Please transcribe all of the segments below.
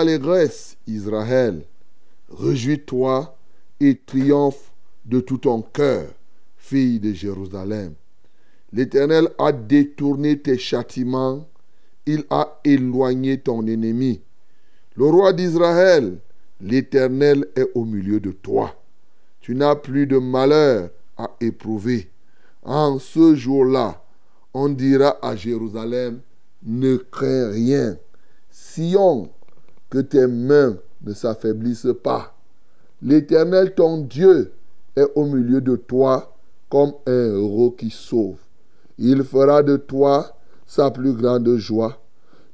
D'allégresse, Israël. Réjouis-toi et triomphe de tout ton cœur, fille de Jérusalem. L'Éternel a détourné tes châtiments, il a éloigné ton ennemi. Le roi d'Israël, l'Éternel est au milieu de toi. Tu n'as plus de malheur à éprouver. En ce jour-là, on dira à Jérusalem, ne crains rien. Sion, que tes mains ne s'affaiblissent pas. L'Éternel, ton Dieu, est au milieu de toi comme un héros qui sauve. Il fera de toi sa plus grande joie.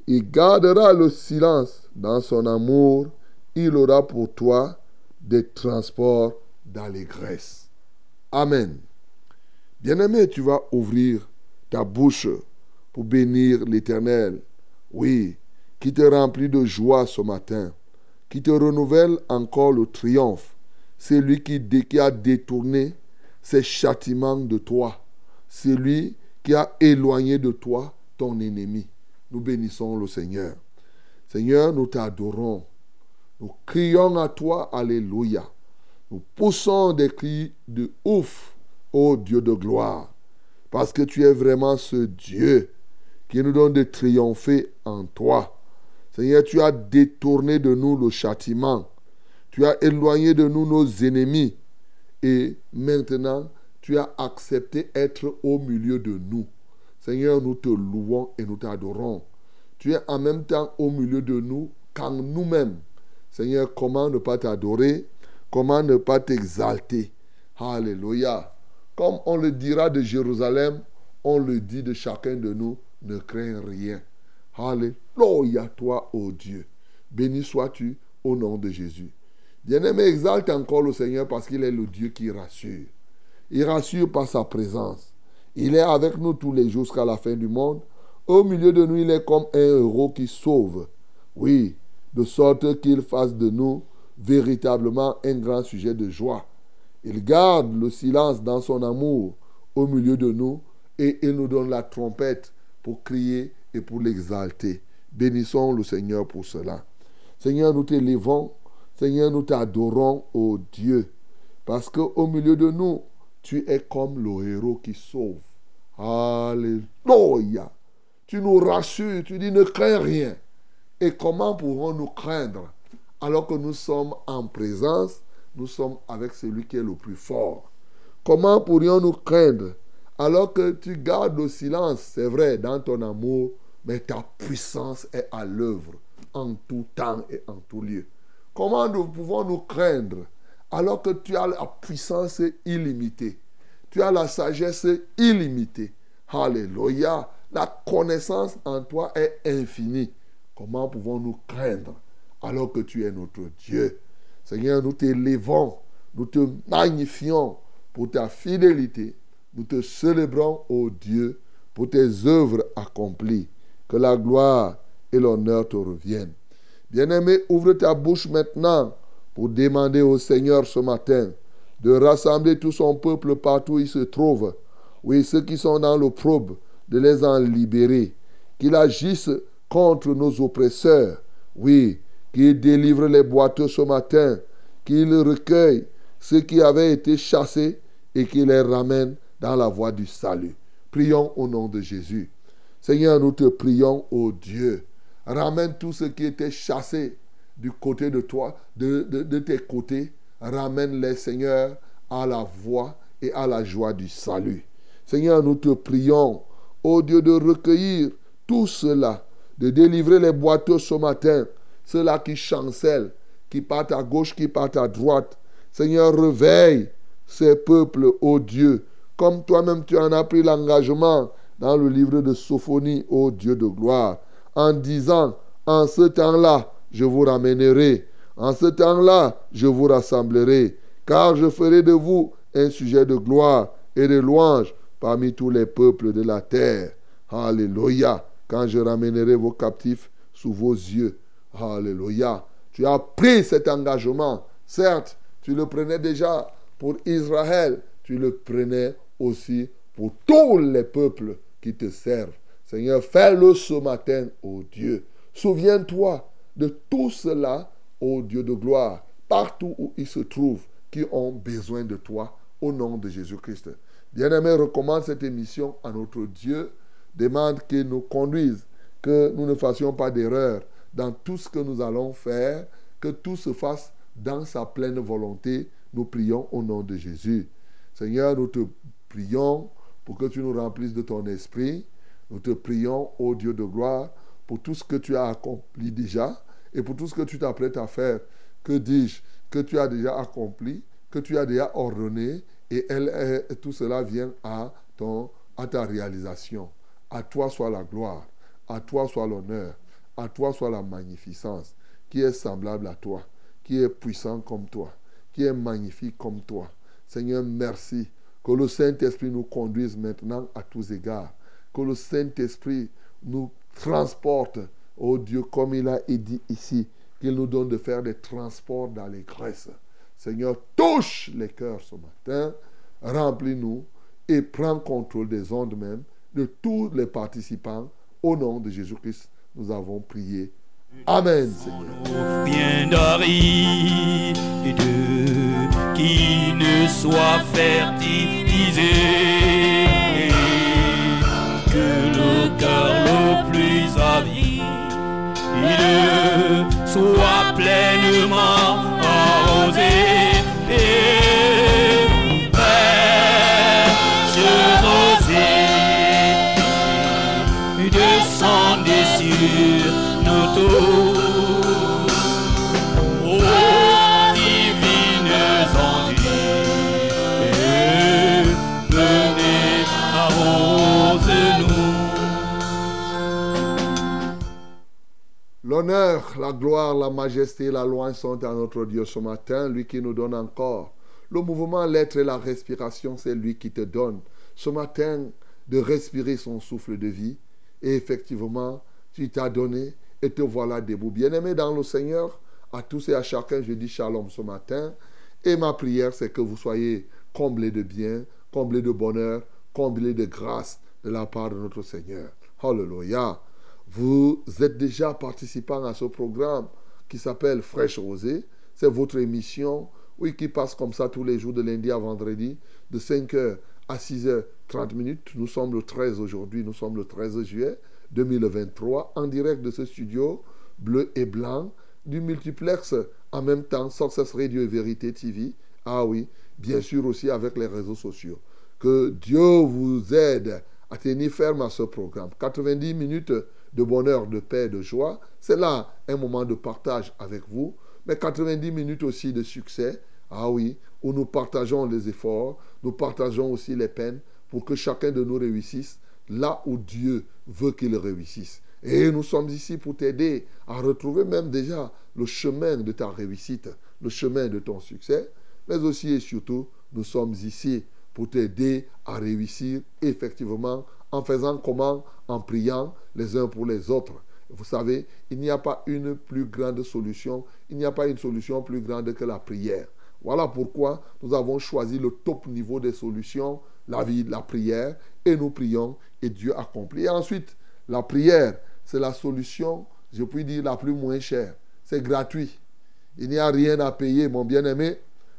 Il gardera le silence dans son amour. Il aura pour toi des transports d'allégresse. Amen. Bien-aimé, tu vas ouvrir ta bouche pour bénir l'Éternel. Oui, qui te remplit de joie ce matin, qui te renouvelle encore le triomphe. C'est lui qui, qui a détourné ses châtiments de toi. C'est lui qui a éloigné de toi ton ennemi. Nous bénissons le Seigneur. Seigneur, nous t'adorons. Nous crions à toi, Alléluia. Nous poussons des cris de ouf, ô Dieu de gloire, parce que tu es vraiment ce Dieu qui nous donne de triompher en toi. Seigneur, tu as détourné de nous le châtiment. Tu as éloigné de nous nos ennemis. Et maintenant, tu as accepté être au milieu de nous. Seigneur, nous te louons et nous t'adorons. Tu es en même temps au milieu de nous qu'en nous-mêmes. Seigneur, comment ne pas t'adorer? Comment ne pas t'exalter? Alléluia. Comme on le dira de Jérusalem, on le dit de chacun de nous, ne crains rien. Alléluia, toi, ô Dieu. Béni sois-tu au nom de Jésus. Bien-aimé, exalte encore le Seigneur parce qu'il est le Dieu qui rassure. Il rassure par sa présence. Il est avec nous tous les jours jusqu'à la fin du monde. Au milieu de nous, il est comme un héros qui sauve. Oui, de sorte qu'il fasse de nous véritablement un grand sujet de joie. Il garde le silence dans son amour au milieu de nous et il nous donne la trompette pour crier pour l'exalter. Bénissons le Seigneur pour cela. Seigneur, nous t'élévons. Seigneur, nous t'adorons, ô Dieu. Parce qu'au milieu de nous, tu es comme le héros qui sauve. Alléluia. Tu nous rassures, tu dis ne crains rien. Et comment pourrons-nous craindre? Alors que nous sommes en présence nous sommes avec celui qui est le plus fort. Comment pourrions-nous craindre? Alors que tu gardes le silence, c'est vrai, dans ton amour, mais ta puissance est à l'œuvre en tout temps et en tout lieu. Comment nous pouvons nous craindre alors que tu as la puissance illimitée, tu as la sagesse illimitée. Alléluia. La connaissance en toi est infinie. Comment pouvons-nous craindre alors que tu es notre Dieu? Seigneur, nous t'élévons, nous te magnifions pour ta fidélité. Nous te célébrons, ô Dieu, pour tes œuvres accomplies. Que la gloire et l'honneur te reviennent. Bien-aimé, ouvre ta bouche maintenant pour demander au Seigneur ce matin de rassembler tout son peuple partout où il se trouve. Oui, ceux qui sont dans l'opprobre, de les en libérer. Qu'il agisse contre nos oppresseurs. Oui, qu'il délivre les boiteux ce matin. Qu'il recueille ceux qui avaient été chassés et qu'il les ramène dans la voie du salut. Prions au nom de Jésus. Seigneur, nous te prions, ô Dieu. Ramène tous ceux qui étaient chassés du côté de toi, de, tes côtés. Ramène-les, Seigneur, à la voie et à la joie du salut. Seigneur, nous te prions, ô Dieu, de recueillir tout cela, de délivrer les boiteux ce matin, ceux-là qui chancellent, qui partent à gauche, qui partent à droite. Seigneur, réveille ces peuples, ô Dieu, comme toi-même tu en as pris l'engagement dans le livre de Sophonie, ô Dieu de gloire, en disant, en ce temps-là, je vous ramènerai. En ce temps-là, je vous rassemblerai, car je ferai de vous un sujet de gloire et de louange parmi tous les peuples de la terre. Alléluia. Quand je ramènerai vos captifs sous vos yeux. Alléluia. Tu as pris cet engagement. Certes, tu le prenais déjà pour Israël. Tu le prenais aussi pour tous les peuples qui te servent. Seigneur, fais-le ce matin, ô Dieu. Souviens-toi de tout cela, ô Dieu de gloire, partout où ils se trouvent, qui ont besoin de toi, au nom de Jésus-Christ. Bien-aimé, recommande cette émission à notre Dieu. Demande qu'il nous conduise, que nous ne fassions pas d'erreur dans tout ce que nous allons faire, que tout se fasse dans sa pleine volonté. Nous prions au nom de Jésus. Seigneur, nous te prions pour que tu nous remplisses de ton esprit. Nous te prions, ô Dieu de gloire, pour tout ce que tu as accompli déjà et pour tout ce que tu t'apprêtes à faire. Que dis-je Que tu as déjà accompli, que tu as déjà ordonné, et elle, tout cela vient à, ton, à ta réalisation. À toi soit la gloire, à toi soit l'honneur, à toi soit la magnificence, qui est semblable à toi, qui est puissant comme toi, qui est magnifique comme toi. Seigneur, merci. Que le Saint-Esprit nous conduise maintenant à tous égards. Que le Saint-Esprit nous transporte Oh Dieu, comme il a dit ici, qu'il nous donne de faire des transports dans les graisses. Seigneur, touche les cœurs ce matin, remplis-nous et prends contrôle des ondes même, de tous les participants. Au nom de Jésus-Christ, nous avons prié. Amen, Seigneur. Bien qui ne soit fertilisé, L'honneur, la gloire, la majesté, la louange sont à notre Dieu ce matin, lui qui nous donne encore. Le mouvement, l'être et la respiration, c'est lui qui te donne ce matin de respirer son souffle de vie. Et effectivement, tu t'as donné et te voilà debout. Bien-aimé dans le Seigneur, à tous et à chacun, je dis shalom ce matin. Et ma prière, c'est que vous soyez comblés de bien, comblés de bonheur, comblés de grâce de la part de notre Seigneur. Hallelujah. Vous êtes déjà participant à ce programme qui s'appelle Fraîche Rosée. C'est votre émission, oui, qui passe comme ça tous les jours de lundi à vendredi, de 5h à 6h30 minutes. Nous sommes le 13 aujourd'hui, nous sommes le 13 juillet 2023, en direct de ce studio bleu et blanc du multiplex en même temps Success Radio et Vérité TV. Ah oui, bien sûr aussi avec les réseaux sociaux. Que Dieu vous aide à tenir ferme à ce programme. 90 minutes de bonheur, de paix, de joie. C'est là un moment de partage avec vous, mais 90 minutes aussi de succès. Ah oui, où nous partageons les efforts, nous partageons aussi les peines pour que chacun de nous réussisse là où Dieu veut qu'il réussisse. Et nous sommes ici pour t'aider à retrouver même déjà le chemin de ta réussite, le chemin de ton succès, mais aussi et surtout, nous sommes ici pour t'aider à réussir effectivement en faisant comment En priant les uns pour les autres. Vous savez, il n'y a pas une plus grande solution, il n'y a pas une solution plus grande que la prière. Voilà pourquoi nous avons choisi le top niveau des solutions, la vie, la prière, et nous prions et Dieu accomplit. Et ensuite, la prière, c'est la solution, je puis dire, la plus moins chère. C'est gratuit. Il n'y a rien à payer, mon bien-aimé.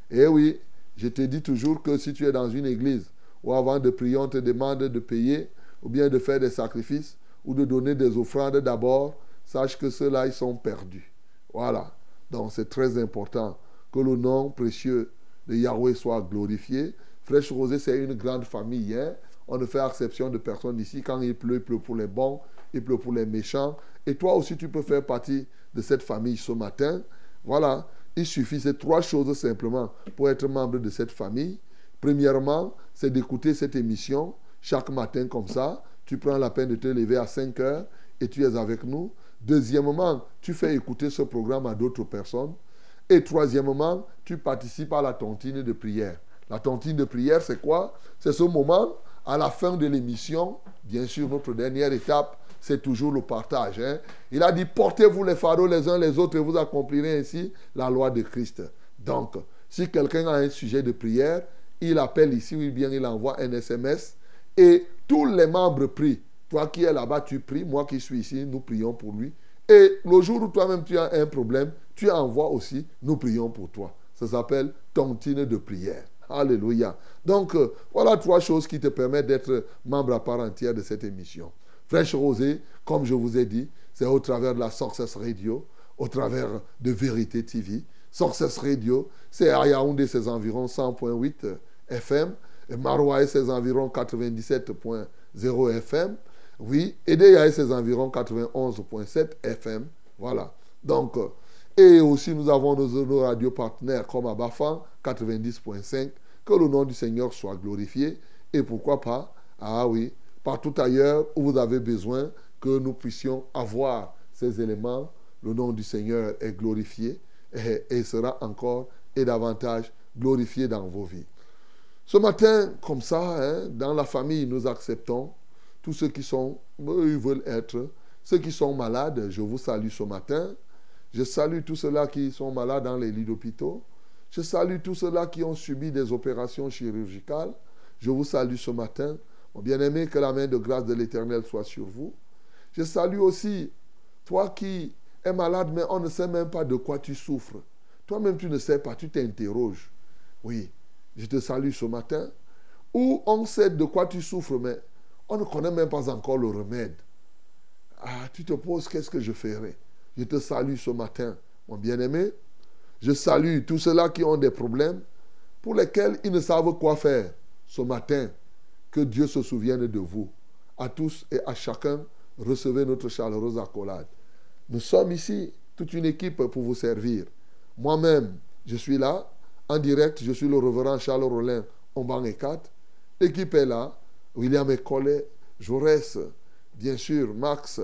Eh oui, je te dis toujours que si tu es dans une église où avant de prier, on te demande de payer, ou bien de faire des sacrifices, ou de donner des offrandes d'abord, sache que ceux-là, ils sont perdus. Voilà. Donc c'est très important que le nom précieux de Yahweh soit glorifié. Fraîche Rosée, c'est une grande famille. Hein? On ne fait exception de personne ici. Quand il pleut, il pleut pour les bons, il pleut pour les méchants. Et toi aussi, tu peux faire partie de cette famille ce matin. Voilà. Il suffit, c'est trois choses simplement pour être membre de cette famille. Premièrement, c'est d'écouter cette émission chaque matin comme ça. Tu prends la peine de te lever à 5 heures et tu es avec nous. Deuxièmement, tu fais écouter ce programme à d'autres personnes. Et troisièmement, tu participes à la tontine de prière. La tontine de prière, c'est quoi? C'est ce moment, à la fin de l'émission, bien sûr, notre dernière étape, c'est toujours le partage. Hein. Il a dit, portez-vous les fardeaux les uns les autres et vous accomplirez ainsi la loi de Christ. Donc, si quelqu'un a un sujet de prière, il appelle ici ou bien il envoie un SMS et tous les membres prient. Toi qui es là-bas, tu pries. Moi qui suis ici, nous prions pour lui. Et le jour où toi-même tu as un problème, tu envoies aussi, nous prions pour toi. Ça s'appelle tontine de prière. Alléluia. Donc, euh, voilà trois choses qui te permettent d'être membre à part entière de cette émission. Fraîche Rosée, comme je vous ai dit, c'est au travers de la Success Radio, au travers de Vérité TV. Success Radio, c'est à Yaoundé, c'est environ 100.8 FM. Et Maroua, c'est environ 97.0 FM. Oui, Edeya, c'est environ 91.7 FM. Voilà. Donc, euh, et aussi nous avons nos, nos partenaires comme Abafan, 90.5. Que le nom du Seigneur soit glorifié. Et pourquoi pas, ah oui, partout ailleurs où vous avez besoin que nous puissions avoir ces éléments, le nom du Seigneur est glorifié et, et sera encore et davantage glorifié dans vos vies. Ce matin, comme ça, hein, dans la famille, nous acceptons tous ceux qui sont, ils veulent être, ceux qui sont malades, je vous salue ce matin. Je salue tous ceux-là qui sont malades dans les lits d'hôpitaux. Je salue tous ceux-là qui ont subi des opérations chirurgicales. Je vous salue ce matin. Mon bien-aimé, que la main de grâce de l'Éternel soit sur vous. Je salue aussi toi qui es malade, mais on ne sait même pas de quoi tu souffres. Toi-même, tu ne sais pas, tu t'interroges. Oui, je te salue ce matin. Ou on sait de quoi tu souffres, mais on ne connaît même pas encore le remède. Ah, tu te poses, qu'est-ce que je ferai? Je te salue ce matin, mon bien-aimé. Je salue tous ceux-là qui ont des problèmes pour lesquels ils ne savent quoi faire ce matin. Que Dieu se souvienne de vous. À tous et à chacun, recevez notre chaleureuse accolade. Nous sommes ici, toute une équipe pour vous servir. Moi-même, je suis là, en direct, je suis le reverend Charles Rollin, Omban et 4. L'équipe est là. William Ecollet, Jaurès, bien sûr, Max,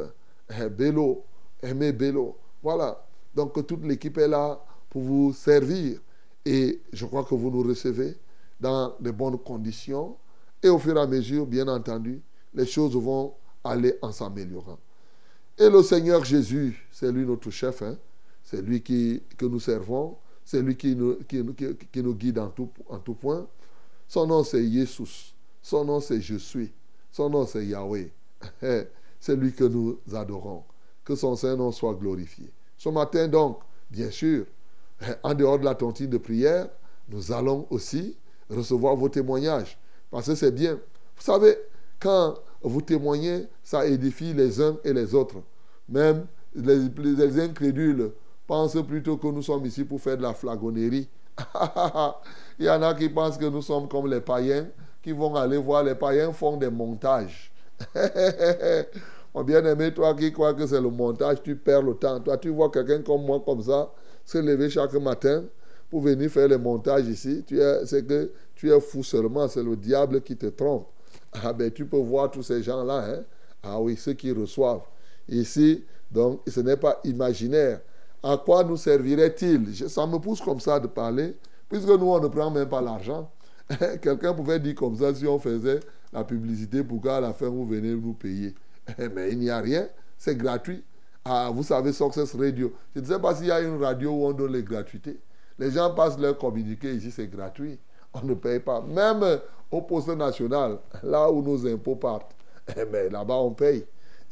eh, Bello, Aimé Bello. Voilà. Donc toute l'équipe est là pour vous servir. Et je crois que vous nous recevez dans de bonnes conditions. Et au fur et à mesure, bien entendu, les choses vont aller en s'améliorant. Et le Seigneur Jésus, c'est lui notre chef. Hein? C'est lui qui, que nous servons. C'est lui qui nous, guide en tout, en tout point. Son nom, c'est Jésus. Son nom, c'est Je suis. Son nom, c'est Yahweh. C'est lui que nous adorons. Que son Saint-Nom soit glorifié. Ce matin, donc, bien sûr, en dehors de la tontine de prière, nous allons aussi recevoir vos témoignages. Parce que c'est bien. Vous savez, quand vous témoignez, ça édifie les uns et les autres. Même les, les incrédules pensent plutôt que nous sommes ici pour faire de la flagonnerie. Il y en a qui pensent que nous sommes comme les païens qui vont aller voir. Les païens font des montages. Mon bien-aimé, toi qui crois que c'est le montage, tu perds le temps. Toi, tu vois quelqu'un comme moi, comme ça, se lever chaque matin pour venir faire les montages ici. Tu es, c'est que tu es fou seulement. C'est le diable qui te trompe. Ah ben, tu peux voir tous ces gens-là. Hein? Ah oui, ceux qui reçoivent. Ici, donc, ce n'est pas imaginaire. À quoi nous servirait-il? Ça me pousse comme ça de parler, puisque nous, on ne prend même pas l'argent. Quelqu'un pouvait dire comme ça si on faisait la publicité pour qu'à la fin, vous venez nous payer. Mais il n'y a rien, c'est gratuit. Ah, vous savez, Success Radio. Je ne sais pas s'il y a une radio où on donne les gratuités. Les gens passent leur communiqué ici, c'est gratuit. On ne paye pas. Même au poste national, là où nos impôts partent, mais là-bas, on paye.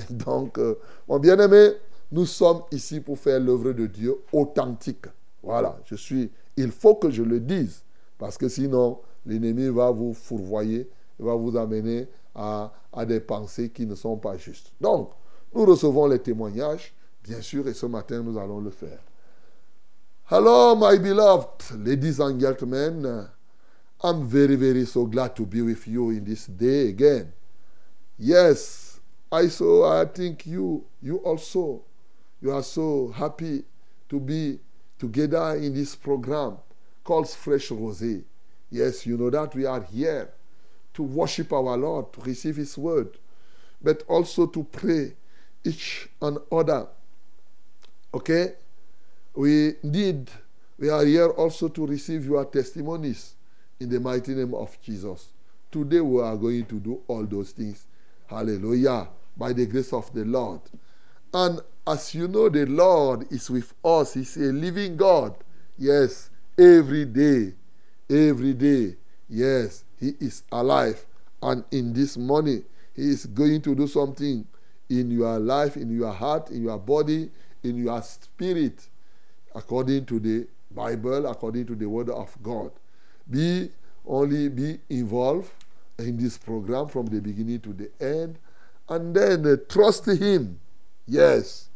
Donc, euh, mon bien-aimé, nous sommes ici pour faire l'œuvre de Dieu authentique. Voilà, je suis. Il faut que je le dise, parce que sinon, l'ennemi va vous fourvoyer, va vous amener à, à des pensées qui ne sont pas justes. Donc, nous recevons les témoignages, bien sûr, et ce matin, nous allons le faire. Hello, my beloved ladies and gentlemen. I'm very, very so glad to be with you in this day again. Yes, I so I think you you also you are so happy to be together in this program called Fresh Rosé. Yes, you know that we are here to worship our Lord, to receive His word, but also to pray each and other. Okay? We need, we are here also to receive your testimonies in the mighty name of Jesus. Today we are going to do all those things. Hallelujah. By the grace of the Lord. And as you know, the Lord is with us. He's a living God. Yes, every day. Every day. Yes, He is alive. And in this morning, He is going to do something in your life, in your heart, in your body, in your spirit, according to the Bible, according to the Word of God. Be only be involved in this program from the beginning to the end, and then uh, trust Him. Yes,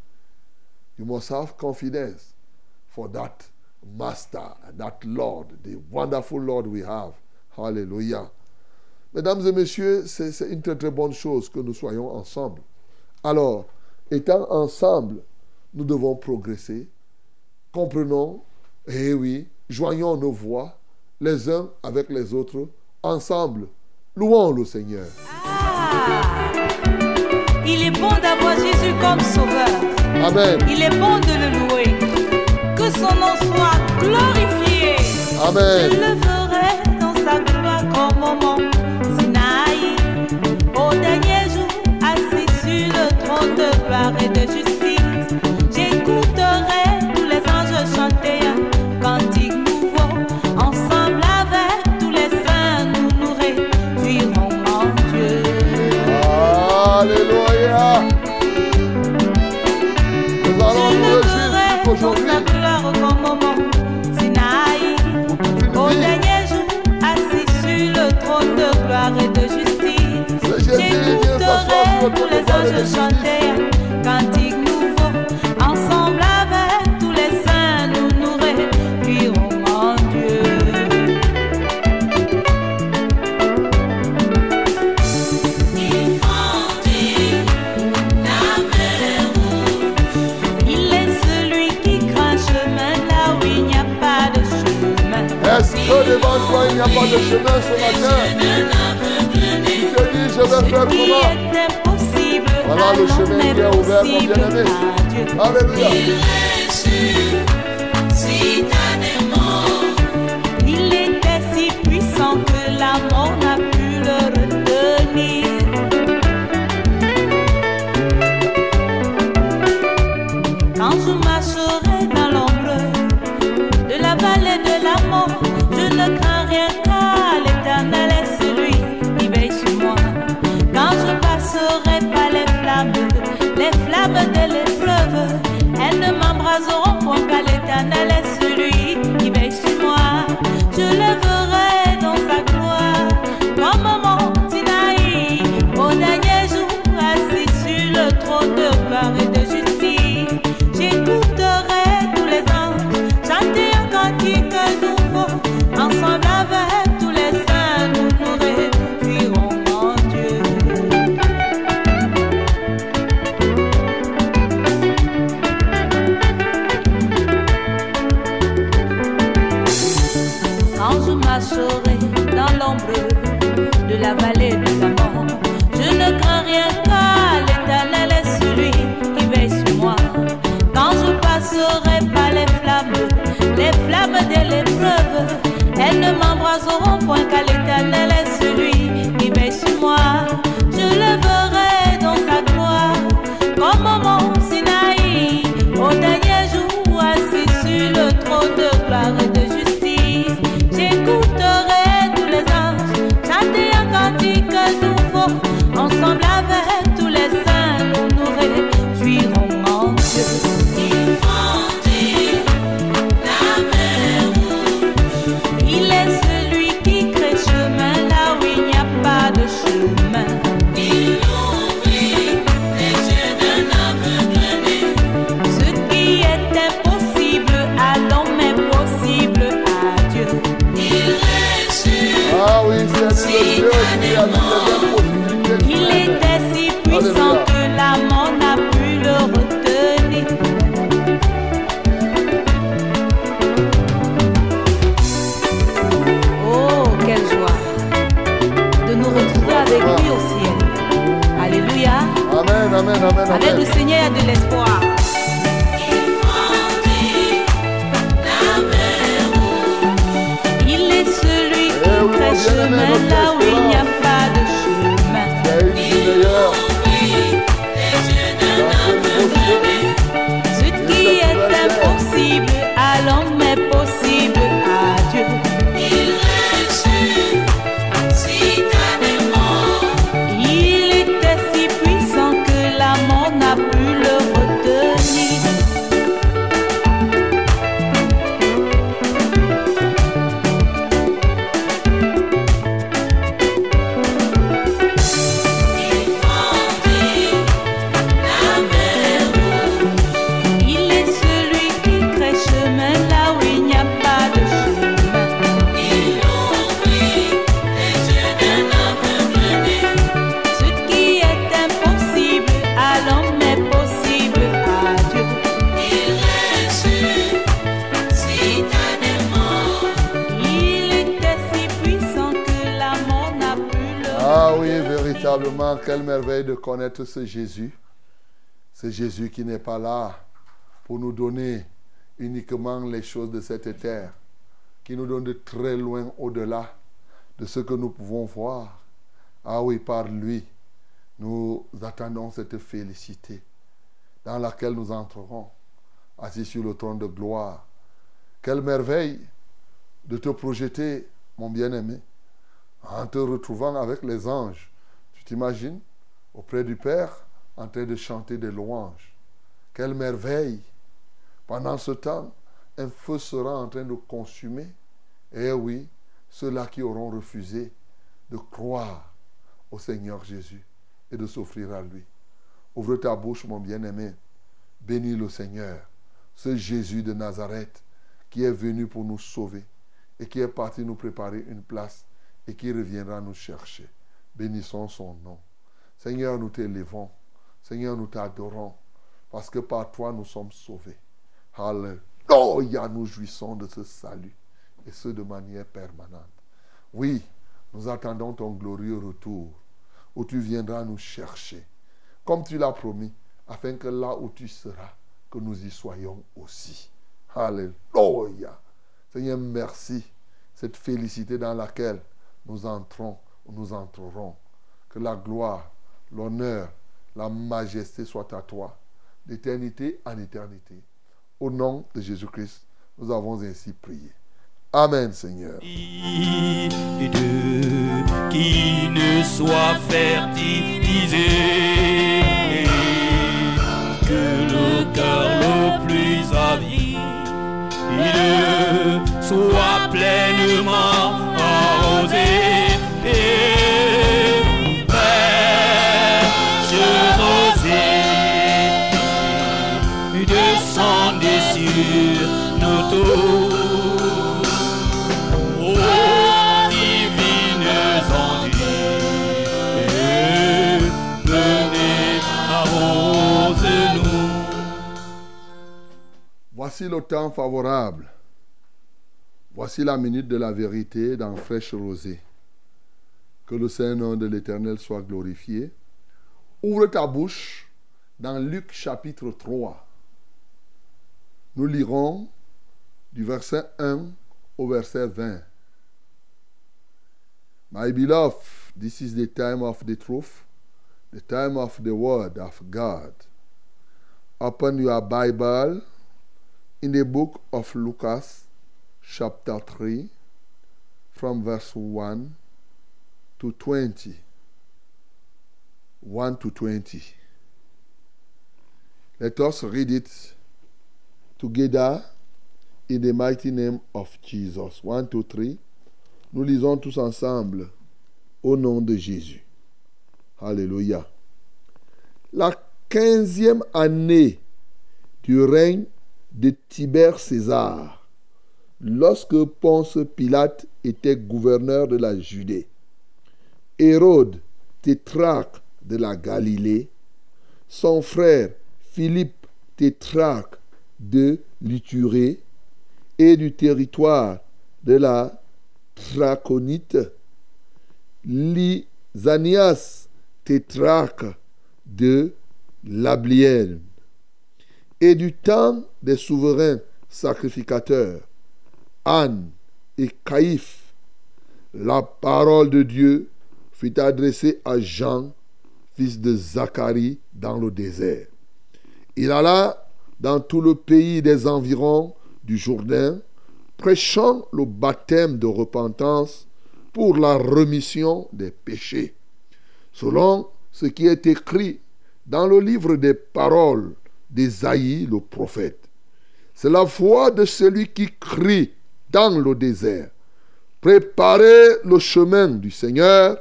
you must have confidence for that Master, that Lord, the wonderful Lord we have. Hallelujah. Mesdames et messieurs, c'est une très très bonne chose que nous soyons ensemble. Alors, étant ensemble, nous devons progresser. Comprenons, eh oui, joignons nos voix les uns avec les autres, ensemble. Louons le Seigneur. Ah, il est bon d'avoir Jésus comme sauveur. Amen. Il est bon de le louer. Que son nom soit glorifié. Je Amen. le ferai dans sa gloire comme au tous les anges chanter un cantique nouveau. Ensemble avec tous les saints, nous nous réjouirons en Dieu. Il est celui qui craint un chemin là où il n'y a pas de chemin. Est-ce que devant toi il n'y a pas de chemin ce matin? Te dis, je vais faire comment? À le chemin qui est ouvert, mon bien-aimé. Alléluia. Connaître ce Jésus. Ce Jésus qui n'est pas là pour nous donner uniquement les choses de cette terre, qui nous donne de très loin au-delà de ce que nous pouvons voir. Ah oui, par lui, nous attendons cette félicité dans laquelle nous entrerons, assis sur le trône de gloire. Quelle merveille de te projeter, mon bien-aimé, en te retrouvant avec les anges. Tu t'imagines? Auprès du Père en train de chanter des louanges. Quelle merveille Pendant ce temps, un feu sera en train de consumer. Eh oui, ceux-là qui auront refusé de croire au Seigneur Jésus et de s'offrir à lui. Ouvre ta bouche, mon bien-aimé. Bénis le Seigneur, ce Jésus de Nazareth qui est venu pour nous sauver et qui est parti nous préparer une place et qui reviendra nous chercher. Bénissons son nom. Seigneur, nous t'élevons. Seigneur, nous t'adorons parce que par toi nous sommes sauvés. Alléluia, nous jouissons de ce salut et ce de manière permanente. Oui, nous attendons ton glorieux retour où tu viendras nous chercher, comme tu l'as promis, afin que là où tu seras, que nous y soyons aussi. Alléluia. Seigneur, merci. Cette félicité dans laquelle nous entrons, nous entrerons. Que la gloire, l'honneur, la majesté soient à toi, d'éternité en éternité. Au nom de Jésus-Christ, nous avons ainsi prié. Amen, Seigneur. qui ne soit fertilisé que soit pleinement Voici le temps favorable. Voici la minute de la vérité dans fraîche rosée. Que le Saint-Nom de l'Éternel soit glorifié. Ouvre ta bouche dans Luc chapitre 3. Nous lirons du verset 1 au verset 20. My beloved, this is the time of the truth, the time of the word of God. Open your Bible in the book of Lucas, chapter 3, from verse 1 to 20. 1 to 20. Let us read it together in the mighty name of Jesus. 1, 2, 3. Nous lisons tous ensemble au nom de Jésus. Alléluia. La quinzième année du règne de Tibère César, lorsque Ponce Pilate était gouverneur de la Judée, Hérode, tétrarque de la Galilée, son frère Philippe, tétrarque de l'Iturée et du territoire de la Traconite, Lysanias, tétrarque de l'Ablienne, et du temps des souverains sacrificateurs, Anne et Caïphe, la parole de Dieu fut adressée à Jean, fils de Zacharie, dans le désert. Il alla dans tout le pays des environs du Jourdain, prêchant le baptême de repentance pour la remission des péchés, selon ce qui est écrit dans le livre des paroles d'Ésaïe le prophète. C'est la voix de celui qui crie dans le désert. Préparez le chemin du Seigneur,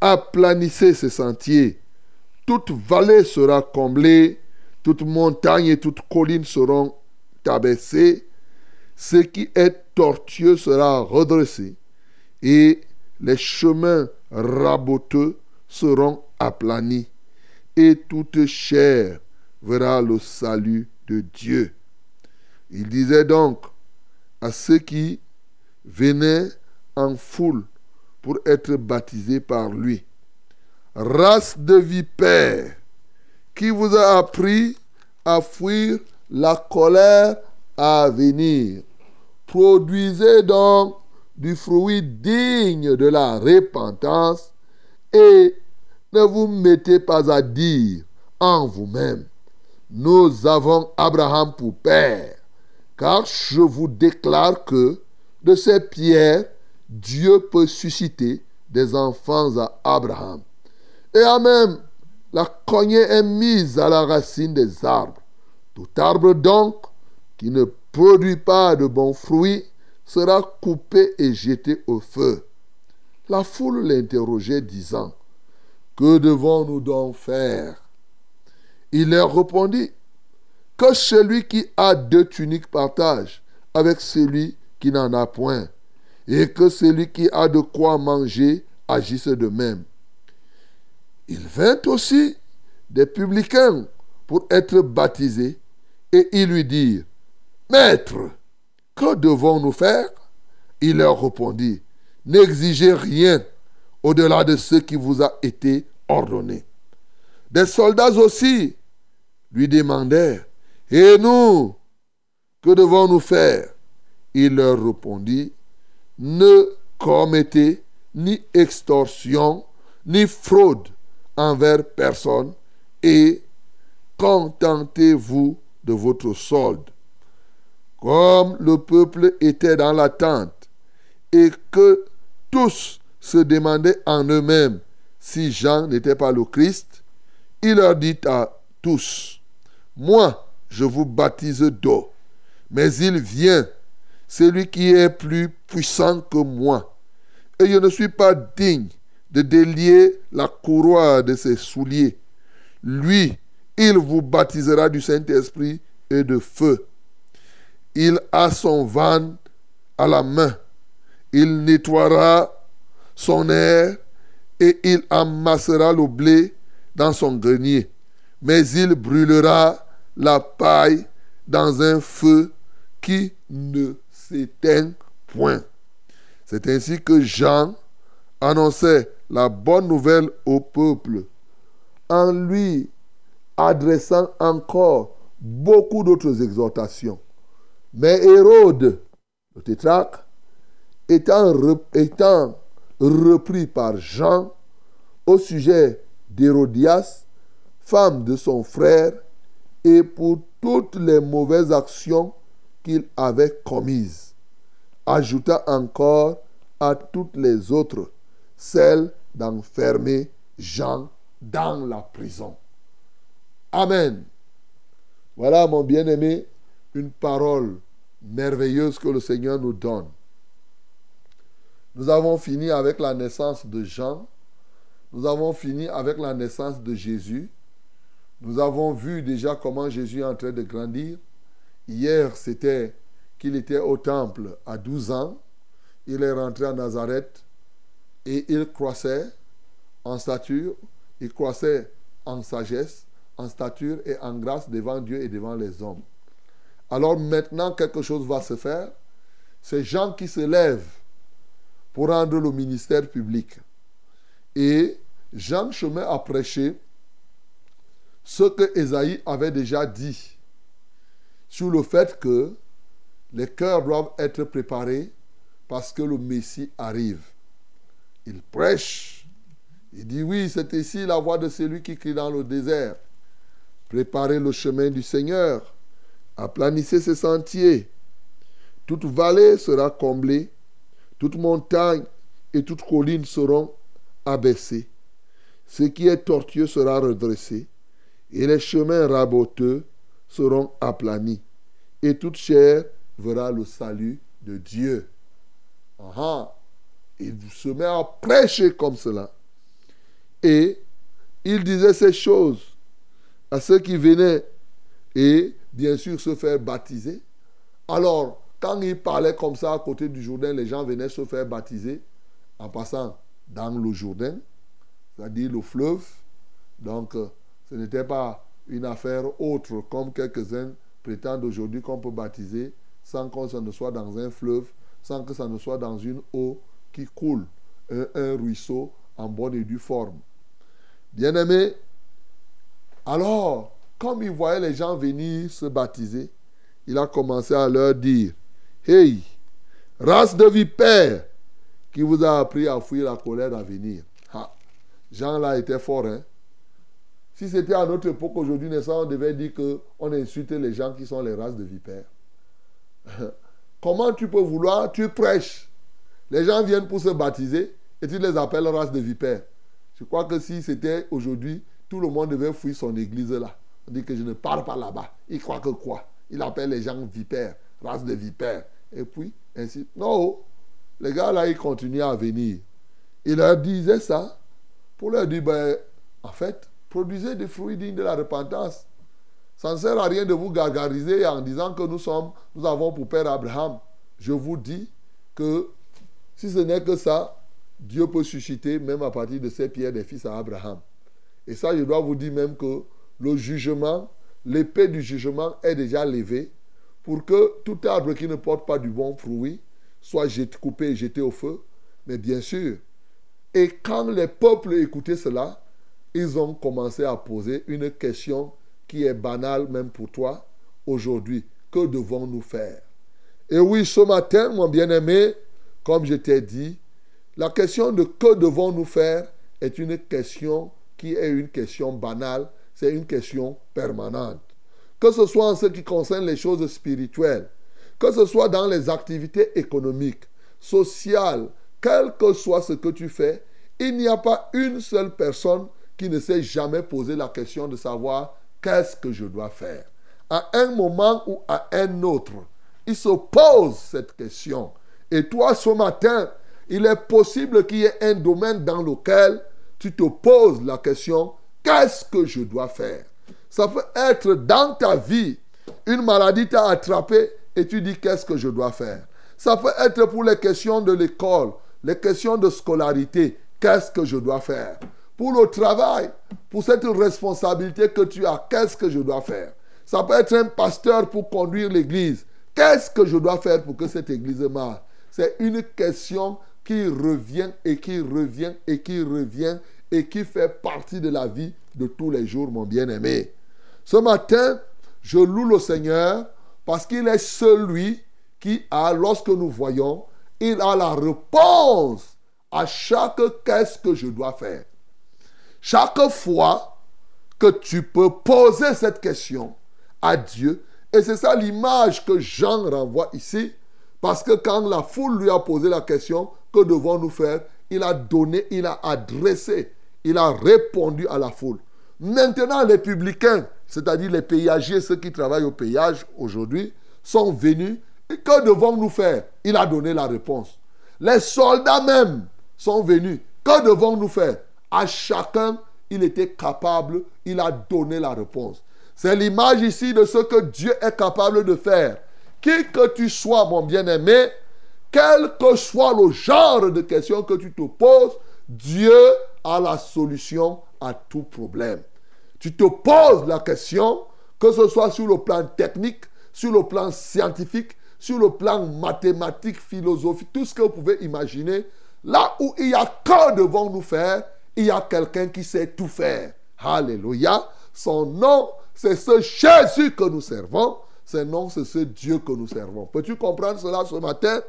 aplanissez ses sentiers. Toute vallée sera comblée, toute montagne et toute colline seront abaissées. Ce qui est tortueux sera redressé, et les chemins raboteux seront aplanis, et toute chair verra le salut de Dieu. Il disait donc à ceux qui venaient en foule pour être baptisés par lui, race de vipères, qui vous a appris à fuir la colère à venir? Produisez donc du fruit digne de la repentance et ne vous mettez pas à dire en vous-même, nous avons Abraham pour père, car je vous déclare que de ces pierres, Dieu peut susciter des enfants à Abraham. Et à même, la cognée est mise à la racine des arbres. Tout arbre donc qui ne produit pas de bons fruits sera coupé et jeté au feu. La foule l'interrogeait disant, Que devons-nous donc faire? Il leur répondit, Que celui qui a deux tuniques partage avec celui qui n'en a point, et que celui qui a de quoi manger agisse de même. Il vint aussi des publicains pour être baptisés, et ils lui dirent, Maître, que devons-nous faire? Il leur répondit, N'exigez rien au-delà de ce qui vous a été ordonné. Des soldats aussi lui demandèrent, Et nous, que devons-nous faire? Il leur répondit, Ne commettez ni extorsion, ni fraude envers personne, et contentez-vous de votre solde. Comme le peuple était dans l'attente et que tous se demandaient en eux-mêmes si Jean n'était pas le Christ, il leur dit à tous, Moi, je vous baptise d'eau, mais il vient, celui qui est plus puissant que moi, et je ne suis pas digne de délier la courroie de ses souliers. Lui, il vous baptisera du Saint-Esprit et de feu. Il a son van à la main. Il nettoiera son air et il amassera le blé dans son grenier. Mais il brûlera la paille dans un feu qui ne s'éteint point. C'est ainsi que Jean annonçait la bonne nouvelle au peuple en lui adressant encore beaucoup d'autres exhortations. Mais Hérode, le tétrarque, étant, repris par Jean au sujet d'Hérodias, femme de son frère, et pour toutes les mauvaises actions qu'il avait commises. Ajouta encore à toutes les autres celle d'enfermer Jean dans la prison. Amen. Voilà, mon bien-aimé, une parole merveilleuse que le Seigneur nous donne. Nous avons fini avec la naissance de Jean. Nous avons fini avec la naissance de Jésus. Nous avons vu déjà comment Jésus est en train de grandir. Hier, c'était qu'il était au temple à 12 ans. Il est rentré à Nazareth et il croissait en stature, il croissait en sagesse, en stature et en grâce devant Dieu et devant les hommes. Alors maintenant, quelque chose va se faire. C'est Jean qui se lève pour rendre le ministère public. Et Jean Chemin a prêché ce que Esaïe avait déjà dit sur le fait que les cœurs doivent être préparés parce que le Messie arrive. Il prêche. Il dit oui, c'est ici la voix de celui qui crie dans le désert. Préparez le chemin du Seigneur. Aplanissez ses sentiers. Toute vallée sera comblée toute montagne et toute colline seront abaissées. Ce qui est tortueux sera redressé, et les chemins raboteux seront aplanis, et toute chair verra le salut de Dieu. Aha. Il se met à prêcher comme cela. Et il disait ces choses à ceux qui venaient et bien sûr se faire baptiser. Alors, quand il parlait comme ça à côté du Jourdain, les gens venaient se faire baptiser en passant dans le Jourdain, c'est-à-dire le fleuve. Donc, euh, ce n'était pas une affaire autre comme quelques-uns prétendent aujourd'hui qu'on peut baptiser sans que ça ne soit dans un fleuve, sans que ça ne soit dans une eau qui coule, un, un ruisseau en bonne et due forme. Bien-aimés, alors, comme il voyait les gens venir se baptiser, il a commencé à leur dire, Hey, race de vipères qui vous a appris à fuir la colère à venir. Jean là était fort. Hein? Si c'était à notre époque aujourd'hui, on devait dire qu'on insulte les gens qui sont les races de vipères. Comment tu peux vouloir, tu prêches. Les gens viennent pour se baptiser et tu les appelles race de vipères. Je crois que si c'était aujourd'hui, tout le monde devait fuir son église là. Dit que je ne pars pas là-bas. Il croit que quoi? Il appelle les gens vipères race de vipères. Et puis, ainsi. Non, les gars là, ils continuaient à venir. Il leur disait ça pour leur dire, ben, en fait, produisez des fruits dignes de la repentance. Ça ne sert à rien de vous gargariser en disant que nous sommes, nous avons pour père Abraham. Je vous dis que si ce n'est que ça, Dieu peut susciter même à partir de ces pierres des fils à Abraham. Et ça, je dois vous dire même que le jugement, l'épée du jugement est déjà levée pour que tout arbre qui ne porte pas du bon fruit soit coupé et jeté au feu. Mais bien sûr, et quand les peuples écoutaient cela, ils ont commencé à poser une question qui est banale même pour toi aujourd'hui. Que devons-nous faire? Et oui, ce matin, mon bien-aimé, comme je t'ai dit, la question de que devons-nous faire est une question qui est une question banale, c'est une question permanente que ce soit en ce qui concerne les choses spirituelles, que ce soit dans les activités économiques, sociales, quel que soit ce que tu fais, il n'y a pas une seule personne qui ne s'est jamais posé la question de savoir qu'est-ce que je dois faire. À un moment ou à un autre, il se pose cette question. Et toi, ce matin, il est possible qu'il y ait un domaine dans lequel tu te poses la question, qu'est-ce que je dois faire? Ça peut être dans ta vie, une maladie t'a attrapé et tu dis qu'est-ce que je dois faire? Ça peut être pour les questions de l'école, les questions de scolarité, qu'est-ce que je dois faire? Pour le travail, pour cette responsabilité que tu as, qu'est-ce que je dois faire? Ça peut être un pasteur pour conduire l'église. Qu'est-ce que je dois faire pour que cette église marche? C'est une question qui revient et qui revient et qui revient et qui fait partie de la vie de tous les jours, mon bien-aimé. Ce matin, je loue le Seigneur parce qu'il est celui qui a, lorsque nous voyons, il a la réponse à chaque qu'est-ce que je dois faire. Chaque fois que tu peux poser cette question à Dieu, et c'est ça l'image que Jean renvoie ici, parce que quand la foule lui a posé la question, que devons-nous faire? Il a donné, il a adressé, il a répondu à la foule. Maintenant, les publicains, c'est-à-dire les péagiers, ceux qui travaillent au péage aujourd'hui, sont venus. Et que devons-nous faire? Il a donné la réponse. Les soldats même sont venus. Que devons-nous faire? À chacun, il était capable, il a donné la réponse. C'est l'image ici de ce que Dieu est capable de faire. Qui que tu sois, mon bien-aimé, quel que soit le genre de question que tu te poses, Dieu a la solution à tout problème. Tu te poses la question, que ce soit sur le plan technique, sur le plan scientifique, sur le plan mathématique, philosophique, tout ce que vous pouvez imaginer, là où il y a que devant nous faire, il y a quelqu'un qui sait tout faire. Alléluia. Son nom, c'est ce Jésus que nous servons. Son nom, c'est ce Dieu que nous servons. Peux-tu comprendre cela ce matin?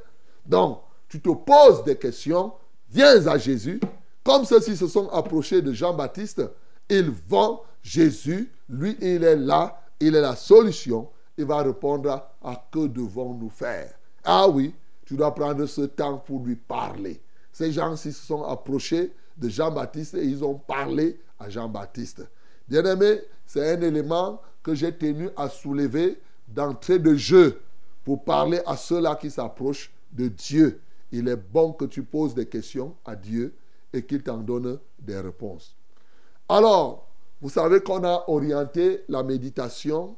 Donc, tu te poses des questions, viens à Jésus. Comme ceux-ci se sont approchés de Jean-Baptiste, ils vont Jésus, lui, il est là, il est la solution. Il va répondre à que devons-nous faire. Ah oui, tu dois prendre ce temps pour lui parler. Ces gens-ci se sont approchés de Jean-Baptiste et ils ont parlé à Jean-Baptiste. Bien-aimé, c'est un élément que j'ai tenu à soulever d'entrée de jeu pour parler à ceux-là qui s'approchent de Dieu. Il est bon que tu poses des questions à Dieu et qu'il t'en donne des réponses. Alors, vous savez qu'on a orienté la méditation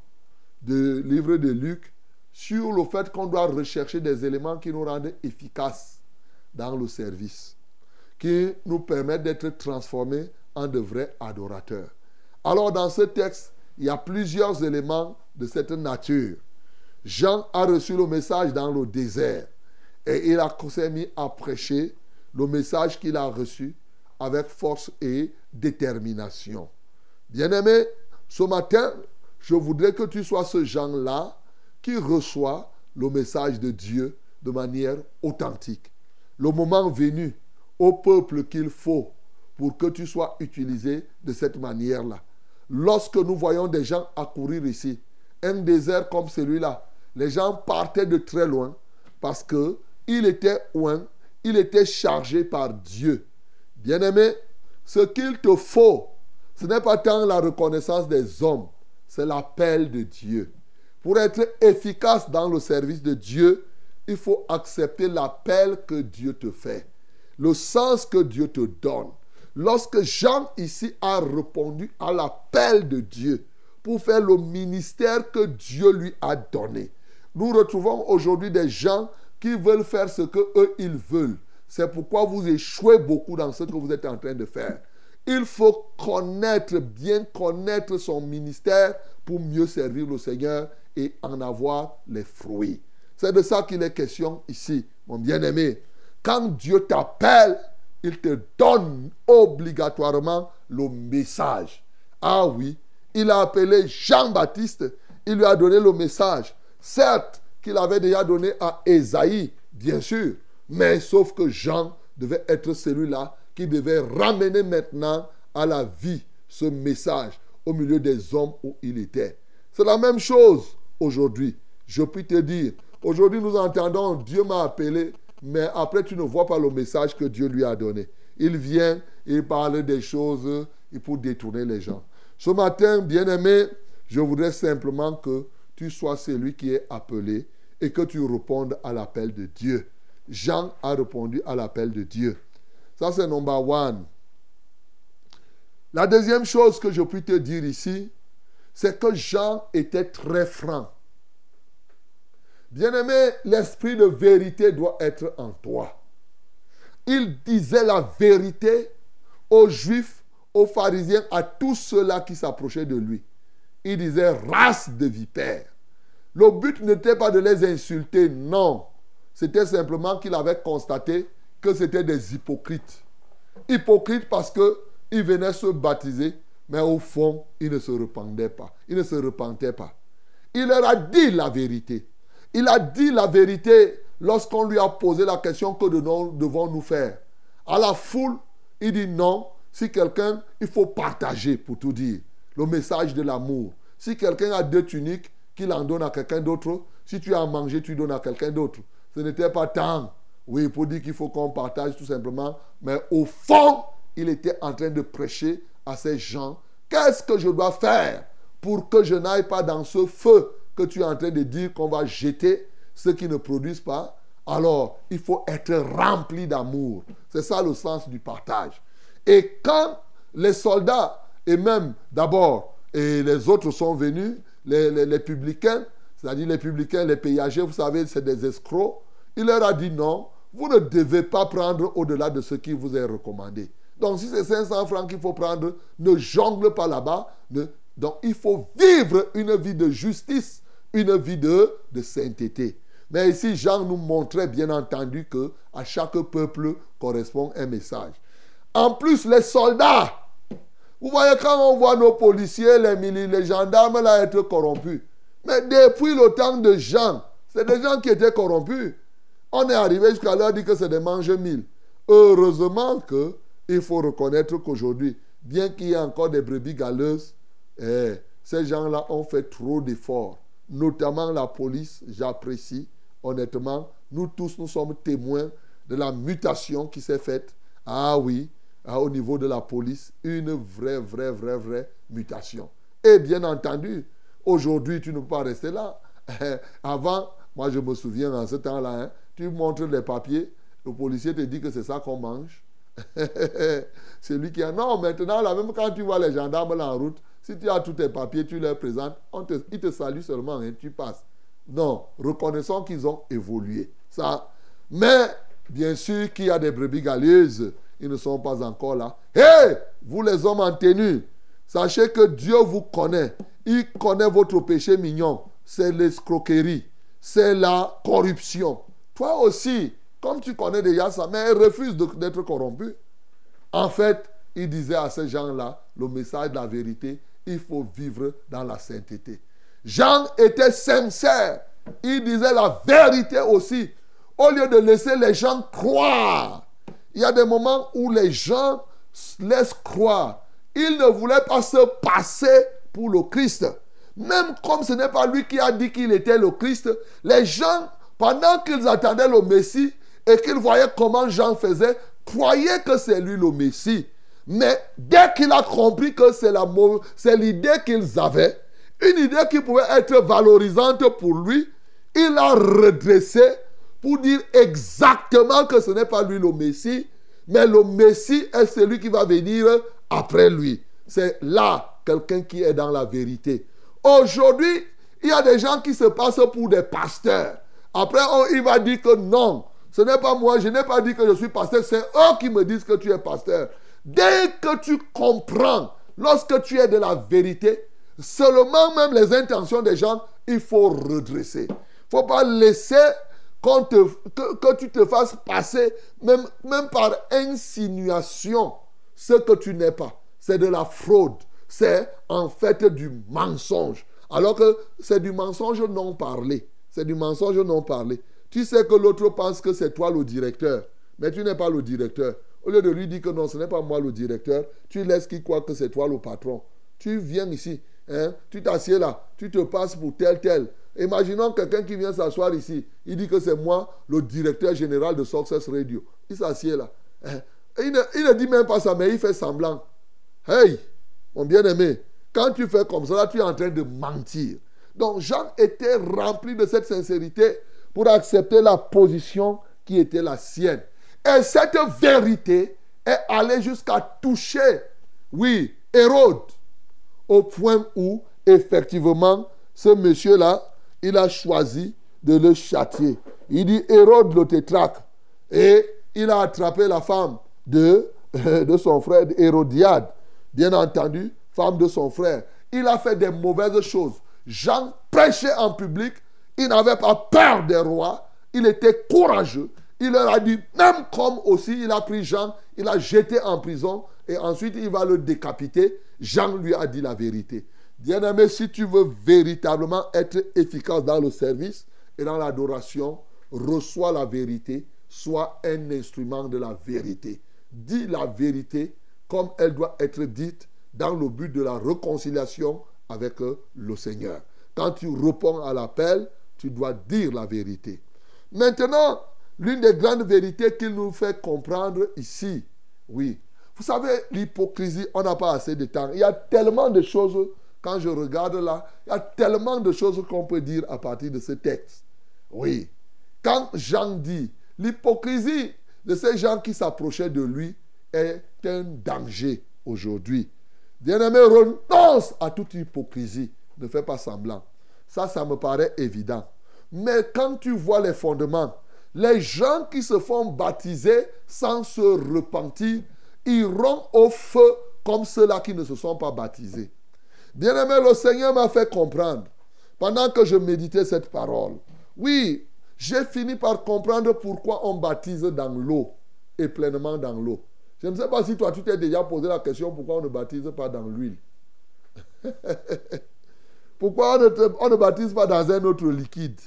du livre de Luc sur le fait qu'on doit rechercher des éléments qui nous rendent efficaces dans le service, qui nous permettent d'être transformés en de vrais adorateurs. Alors dans ce texte, il y a plusieurs éléments de cette nature. Jean a reçu le message dans le désert et il a mis à prêcher le message qu'il a reçu avec force et détermination. Bien-aimé, ce matin, je voudrais que tu sois ce genre-là qui reçoit le message de Dieu de manière authentique. Le moment venu, au peuple qu'il faut pour que tu sois utilisé de cette manière-là. Lorsque nous voyons des gens accourir ici, un désert comme celui-là, les gens partaient de très loin parce que il était loin, il était chargé par Dieu. Bien-aimé, ce qu'il te faut ce n'est pas tant la reconnaissance des hommes, c'est l'appel de Dieu. Pour être efficace dans le service de Dieu, il faut accepter l'appel que Dieu te fait, le sens que Dieu te donne. Lorsque Jean ici a répondu à l'appel de Dieu pour faire le ministère que Dieu lui a donné, nous retrouvons aujourd'hui des gens qui veulent faire ce que eux ils veulent. C'est pourquoi vous échouez beaucoup dans ce que vous êtes en train de faire. Il faut connaître, bien connaître son ministère pour mieux servir le Seigneur et en avoir les fruits. C'est de ça qu'il est question ici, mon bien-aimé. Quand Dieu t'appelle, il te donne obligatoirement le message. Ah oui, il a appelé Jean-Baptiste, il lui a donné le message. Certes qu'il avait déjà donné à Esaïe, bien sûr, mais sauf que Jean devait être celui-là qui devait ramener maintenant à la vie ce message au milieu des hommes où il était. C'est la même chose aujourd'hui. Je puis te dire, aujourd'hui nous entendons Dieu m'a appelé, mais après tu ne vois pas le message que Dieu lui a donné. Il vient, il parle des choses pour détourner les gens. Ce matin, bien-aimé, je voudrais simplement que tu sois celui qui est appelé et que tu répondes à l'appel de Dieu. Jean a répondu à l'appel de Dieu. Ça, c'est number one. La deuxième chose que je puis te dire ici, c'est que Jean était très franc. Bien-aimé, l'esprit de vérité doit être en toi. Il disait la vérité aux Juifs, aux pharisiens, à tous ceux-là qui s'approchaient de lui. Il disait race de vipères. Le but n'était pas de les insulter, non. C'était simplement qu'il avait constaté que c'était des hypocrites. Hypocrites parce qu'ils venaient se baptiser, mais au fond, ils ne se repentaient pas. Ils ne se repentaient pas. Il leur a dit la vérité. Il a dit la vérité lorsqu'on lui a posé la question que devons-nous faire? À la foule, il dit non. Si quelqu'un, il faut partager pour tout dire. Le message de l'amour. Si quelqu'un a deux tuniques, qu'il en donne à quelqu'un d'autre. Si tu as à manger, tu donnes à quelqu'un d'autre. Ce n'était pas tant, oui, pour dire qu'il faut qu'on partage tout simplement. Mais au fond, il était en train de prêcher à ces gens. Qu'est-ce que je dois faire pour que je n'aille pas dans ce feu que tu es en train de dire qu'on va jeter ceux qui ne produisent pas? Alors, il faut être rempli d'amour. C'est ça le sens du partage. Et quand les soldats, et même d'abord, et les autres sont venus, les, les, publicains, c'est-à-dire les publicains, les payagers, vous savez, c'est des escrocs, il leur a dit non, vous ne devez pas prendre au-delà de ce qui vous est recommandé. Donc si c'est 500 francs qu'il faut prendre, ne jongle pas là-bas. Donc il faut vivre une vie de justice, une vie de, de sainteté. Mais ici, Jean nous montrait bien entendu que à chaque peuple correspond un message. En plus, les soldats, vous voyez quand on voit nos policiers, les, les gendarmes là être corrompus. Mais depuis le temps de Jean, c'est des gens qui étaient corrompus. On est arrivé jusqu'à leur dire que c'est des mange mille. Heureusement que il faut reconnaître qu'aujourd'hui, bien qu'il y ait encore des brebis galeuses, eh, ces gens-là ont fait trop d'efforts. Notamment la police, j'apprécie. Honnêtement, nous tous, nous sommes témoins de la mutation qui s'est faite. Ah oui, au niveau de la police, une vraie, vraie, vraie, vraie mutation. Et bien entendu, aujourd'hui, tu ne peux pas rester là. Avant, moi je me souviens en ce temps-là, hein, tu montres les papiers, le policier te dit que c'est ça qu'on mange. c'est lui qui a. Non, maintenant, là, même quand tu vois les gendarmes en route, si tu as tous tes papiers, tu leur présentes, ils te saluent seulement hein, tu passes. Non, reconnaissons qu'ils ont évolué. Ça. Mais, bien sûr qu'il y a des brebis galeuses, ils ne sont pas encore là. Hé, vous les hommes en tenue, sachez que Dieu vous connaît. Il connaît votre péché mignon. C'est l'escroquerie, c'est la corruption. Toi aussi, comme tu connais déjà ça, mais elle refuse d'être corrompu. En fait, il disait à ces gens-là le message de la vérité, il faut vivre dans la sainteté. Jean était sincère. Il disait la vérité aussi. Au lieu de laisser les gens croire. Il y a des moments où les gens laissent croire. Il ne voulait pas se passer pour le Christ. Même comme ce n'est pas lui qui a dit qu'il était le Christ, les gens, pendant qu'ils attendaient le Messie et qu'ils voyaient comment Jean faisait, croyaient que c'est lui le Messie. Mais dès qu'il a compris que c'est l'idée qu'ils avaient, une idée qui pouvait être valorisante pour lui, il a redressé pour dire exactement que ce n'est pas lui le Messie, mais le Messie est celui qui va venir après lui. C'est là quelqu'un qui est dans la vérité. Aujourd'hui, il y a des gens qui se passent pour des pasteurs. Après, il va dire que non, ce n'est pas moi, je n'ai pas dit que je suis pasteur, c'est eux qui me disent que tu es pasteur. Dès que tu comprends, lorsque tu es de la vérité, seulement même les intentions des gens, il faut redresser. Il ne faut pas laisser que, tu te fasses passer, même, même par insinuation, ce que tu n'es pas. C'est de la fraude. C'est en fait du mensonge. Alors que c'est du mensonge non parlé. C'est du mensonge non parlé. Tu sais que l'autre pense que c'est toi le directeur, mais tu n'es pas le directeur. Au lieu de lui dire que non, ce n'est pas moi le directeur, tu laisses qu'il croit que c'est toi le patron. Tu viens ici, hein, tu t'assieds là, tu te passes pour tel, tel. Imaginons quelqu'un qui vient s'asseoir ici, il dit que c'est moi le directeur général de Success Radio. Il s'assied là. Hein? Il, ne, il ne dit même pas ça, mais il fait semblant. Hey, mon bien-aimé, quand tu fais comme ça, tu es en train de mentir. Donc Jean était rempli de cette sincérité pour accepter la position qui était la sienne. Et cette vérité est allée jusqu'à toucher, oui, Hérode, au point où, effectivement, ce monsieur-là, il a choisi de le châtier. Il dit Hérode le tétraque. Et il a attrapé la femme de, son frère Hérodiade, bien entendu, femme de son frère. Il a fait des mauvaises choses. Jean prêchait en public. Il n'avait pas peur des rois. Il était courageux. Il leur a dit, même comme aussi il a pris Jean, il a jeté en prison et ensuite il va le décapiter. Jean lui a dit la vérité. Bien-aimé, si tu veux véritablement être efficace dans le service et dans l'adoration, reçois la vérité, sois un instrument de la vérité. dis la vérité comme elle doit être dite dans le but de la réconciliation avec euh, le Seigneur. Quand tu réponds à l'appel, tu dois dire la vérité. Maintenant, l'une des grandes vérités qu'il nous fait comprendre ici, oui, vous savez, l'hypocrisie, on n'a pas assez de temps. Il y a tellement de choses, quand je regarde là, il y a tellement de choses qu'on peut dire à partir de ce texte. Oui. Quand Jean dit, l'hypocrisie de ces gens qui s'approchaient de lui est un danger aujourd'hui. Bien-aimé, renonce à toute hypocrisie. Ne fais pas semblant. Ça, ça me paraît évident. Mais quand tu vois les fondements, les gens qui se font baptiser sans se repentir iront au feu comme ceux-là qui ne se sont pas baptisés. Bien-aimé, le Seigneur m'a fait comprendre, pendant que je méditais cette parole, oui, j'ai fini par comprendre pourquoi on baptise dans l'eau et pleinement dans l'eau. Je ne sais pas si toi, tu t'es déjà posé la question pourquoi on ne baptise pas dans l'huile? pourquoi on ne, baptise pas dans un autre liquide?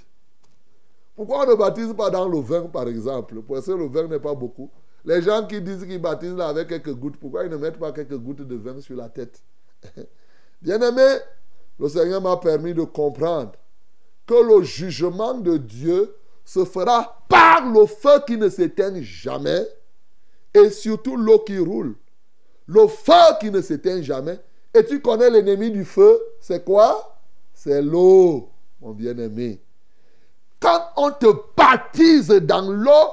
Pourquoi on ne baptise pas dans le vin, par exemple? Parce que le vin n'est pas beaucoup. Les gens qui disent qu'ils baptisent avec quelques gouttes, pourquoi ils ne mettent pas quelques gouttes de vin sur la tête? Bien-aimé, le Seigneur m'a permis de comprendre que le jugement de Dieu se fera par le feu qui ne s'éteint jamais et surtout l'eau qui roule. Le feu qui ne s'éteint jamais. Et tu connais l'ennemi du feu, c'est quoi? C'est l'eau, mon bien-aimé. Quand on te baptise dans l'eau,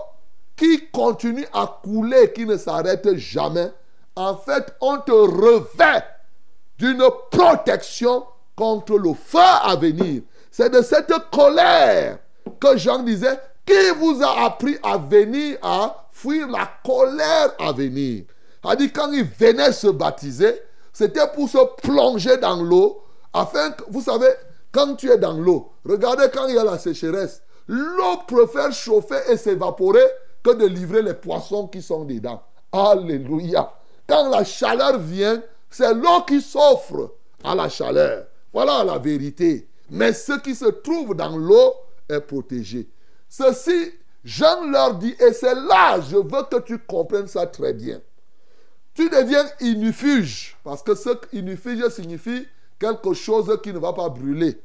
qui continue à couler, qui ne s'arrête jamais, en fait, on te revêt d'une protection contre le feu à venir. C'est de cette colère que Jean disait, qui vous a appris à venir à fuir la colère à venir? A dit quand il venait se baptiser, c'était pour se plonger dans l'eau, afin que, vous savez, quand tu es dans l'eau, regardez quand il y a la sécheresse, l'eau préfère chauffer et s'évaporer que de livrer les poissons qui sont dedans. Alléluia. Quand la chaleur vient, c'est l'eau qui s'offre à la chaleur. Voilà la vérité. Mais ce qui se trouve dans l'eau est protégé. Ceci, Jean leur dit, et c'est là, je veux que tu comprennes ça très bien. Tu deviens inifuge, parce que ce inifuge signifie quelque chose qui ne va pas brûler.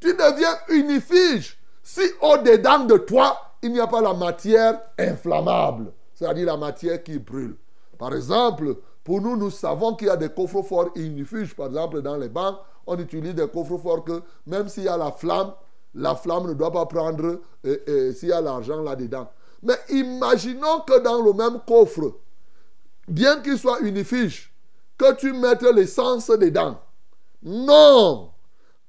Tu deviens unifuge si au-dedans de toi, il n'y a pas la matière inflammable, c'est-à-dire la matière qui brûle. Par exemple, pour nous, nous savons qu'il y a des coffres forts ignifuges. Par exemple, dans les banques, on utilise des coffres forts que même s'il y a la flamme, la flamme ne doit pas prendre s'il y a l'argent là-dedans. Mais imaginons que dans le même coffre, bien qu'il soit unifiche, que tu mettes l'essence dedans. Non!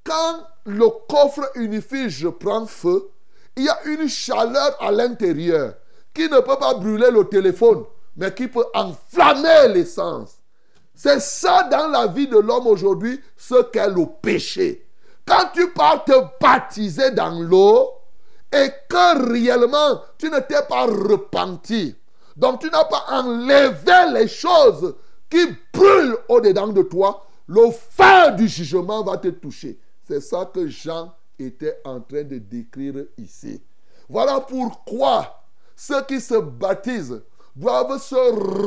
Quand le coffre unifiche prend feu, il y a une chaleur à l'intérieur qui ne peut pas brûler le téléphone, mais qui peut enflammer l'essence. C'est ça dans la vie de l'homme aujourd'hui, ce qu'est le péché. Quand tu pars te baptiser dans l'eau et que réellement tu ne t'es pas repenti, donc tu n'as pas enlevé les choses qui brûlent au-dedans de toi, le feu du jugement va te toucher. C'est ça que Jean était en train de décrire ici. Voilà pourquoi ceux qui se baptisent doivent se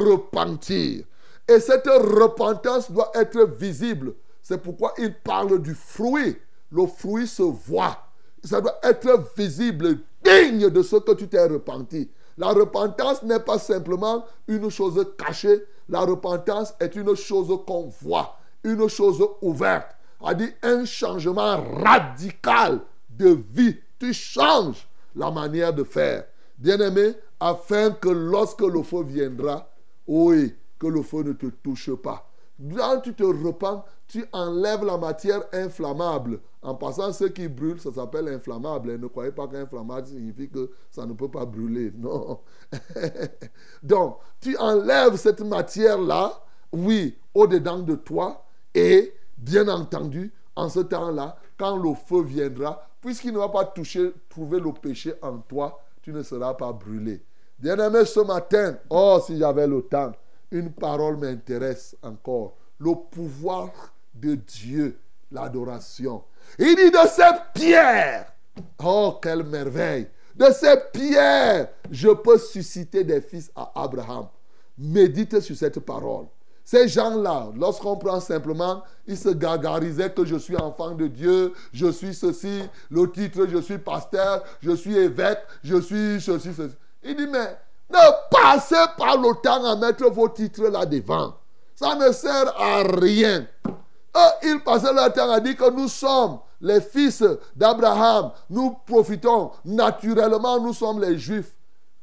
repentir. Et cette repentance doit être visible. C'est pourquoi il parle du fruit. Le fruit se voit. Ça doit être visible, digne de ce que tu t'es repenti. La repentance n'est pas simplement une chose cachée. La repentance est une chose qu'on voit, une chose ouverte a dit un changement radical de vie. Tu changes la manière de faire. Bien-aimé, afin que lorsque le feu viendra, oui, que le feu ne te touche pas. Quand tu te repens, tu enlèves la matière inflammable. En passant, ce qui brûle, ça s'appelle inflammable. ne croyez pas qu'inflammable signifie que ça ne peut pas brûler. Non. Donc, tu enlèves cette matière-là, oui, au-dedans de toi, et Bien entendu, en ce temps-là, quand le feu viendra, puisqu'il ne va pas toucher, trouver le péché en toi, tu ne seras pas brûlé. Bien-aimé, ce matin, oh, si j'avais le temps, une parole m'intéresse encore. Le pouvoir de Dieu, l'adoration. Il dit de ces pierres, oh, quelle merveille, de ces pierres, je peux susciter des fils à Abraham. médite sur cette parole. Ces gens-là, lorsqu'on prend simplement, ils se gargarisaient que je suis enfant de Dieu, je suis ceci, le titre, je suis pasteur, je suis évêque, je suis ceci, ceci. Il dit, mais ne passez pas le temps à mettre vos titres là devant. Ça ne sert à rien. Eux, ils passaient leur temps à dire que nous sommes les fils d'Abraham. Nous profitons naturellement, nous sommes les juifs.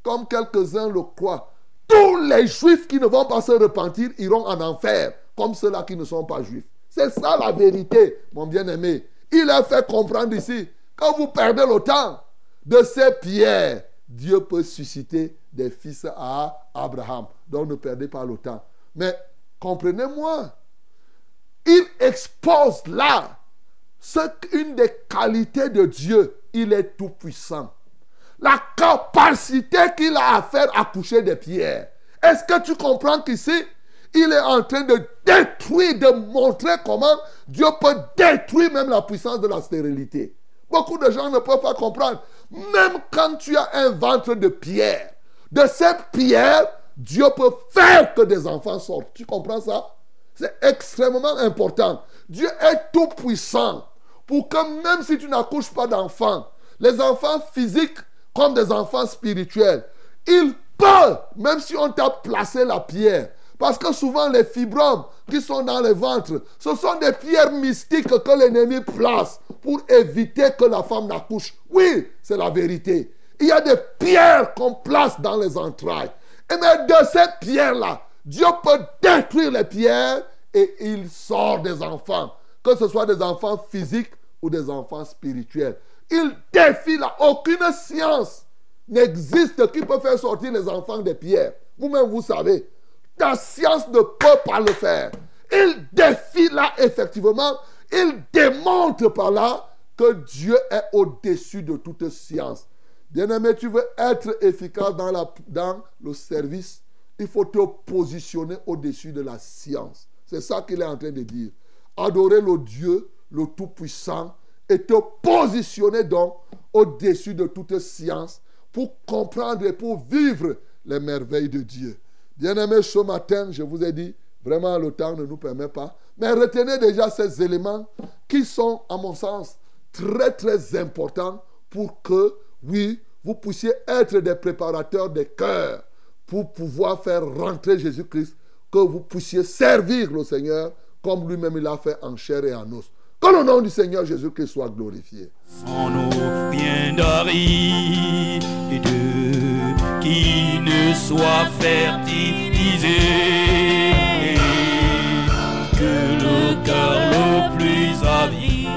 Comme quelques-uns le croient. Tous les juifs qui ne vont pas se repentir iront en enfer, comme ceux-là qui ne sont pas juifs. C'est ça la vérité, mon bien-aimé. Il a fait comprendre ici, quand vous perdez le temps de ces pierres, Dieu peut susciter des fils à Abraham. Donc ne perdez pas le temps. Mais comprenez-moi, il expose là ce une des qualités de Dieu. Il est tout puissant. La capacité qu'il a à faire accoucher des pierres. Est-ce que tu comprends qu'ici, il est en train de détruire, de montrer comment Dieu peut détruire même la puissance de la stérilité. Beaucoup de gens ne peuvent pas comprendre. Même quand tu as un ventre de pierre, de cette pierre, Dieu peut faire que des enfants sortent. Tu comprends ça? C'est extrêmement important. Dieu est tout puissant pour que même si tu n'accouches pas d'enfants, les enfants physiques comme des enfants spirituels, ils peuvent, même si on t'a placé la pierre, parce que souvent les fibromes qui sont dans le ventre, ce sont des pierres mystiques que l'ennemi place pour éviter que la femme n'accouche. Oui, c'est la vérité. Il y a des pierres qu'on place dans les entrailles. Et mais de ces pierres-là, Dieu peut détruire les pierres et il sort des enfants. Que ce soit des enfants physiques ou des enfants spirituels. Il défie là. Aucune science n'existe qui peut faire sortir les enfants des pierres. Vous-même, vous savez. Ta science ne peut pas le faire. Il défie là, effectivement. Il démontre par là que Dieu est au-dessus de toute science. Bien-aimé, tu veux être efficace dans, le service, il faut te positionner au-dessus de la science. C'est ça qu'il est en train de dire. Adorer le Dieu, le Tout-Puissant, et te positionner donc au-dessus de toute science pour comprendre et pour vivre les merveilles de Dieu. Bien-aimé, ce matin, je vous ai dit, vraiment le temps ne nous permet pas, mais retenez déjà ces éléments qui sont, à mon sens, très très importants pour que, oui, vous puissiez être des préparateurs des cœurs pour pouvoir faire rentrer Jésus-Christ, que vous puissiez servir le Seigneur comme lui-même il a fait en chair et en os. Que le nom du Seigneur Jésus-Christ soit glorifié. Sans nos bien qui ne soit fertilisé, cœur le plus avide.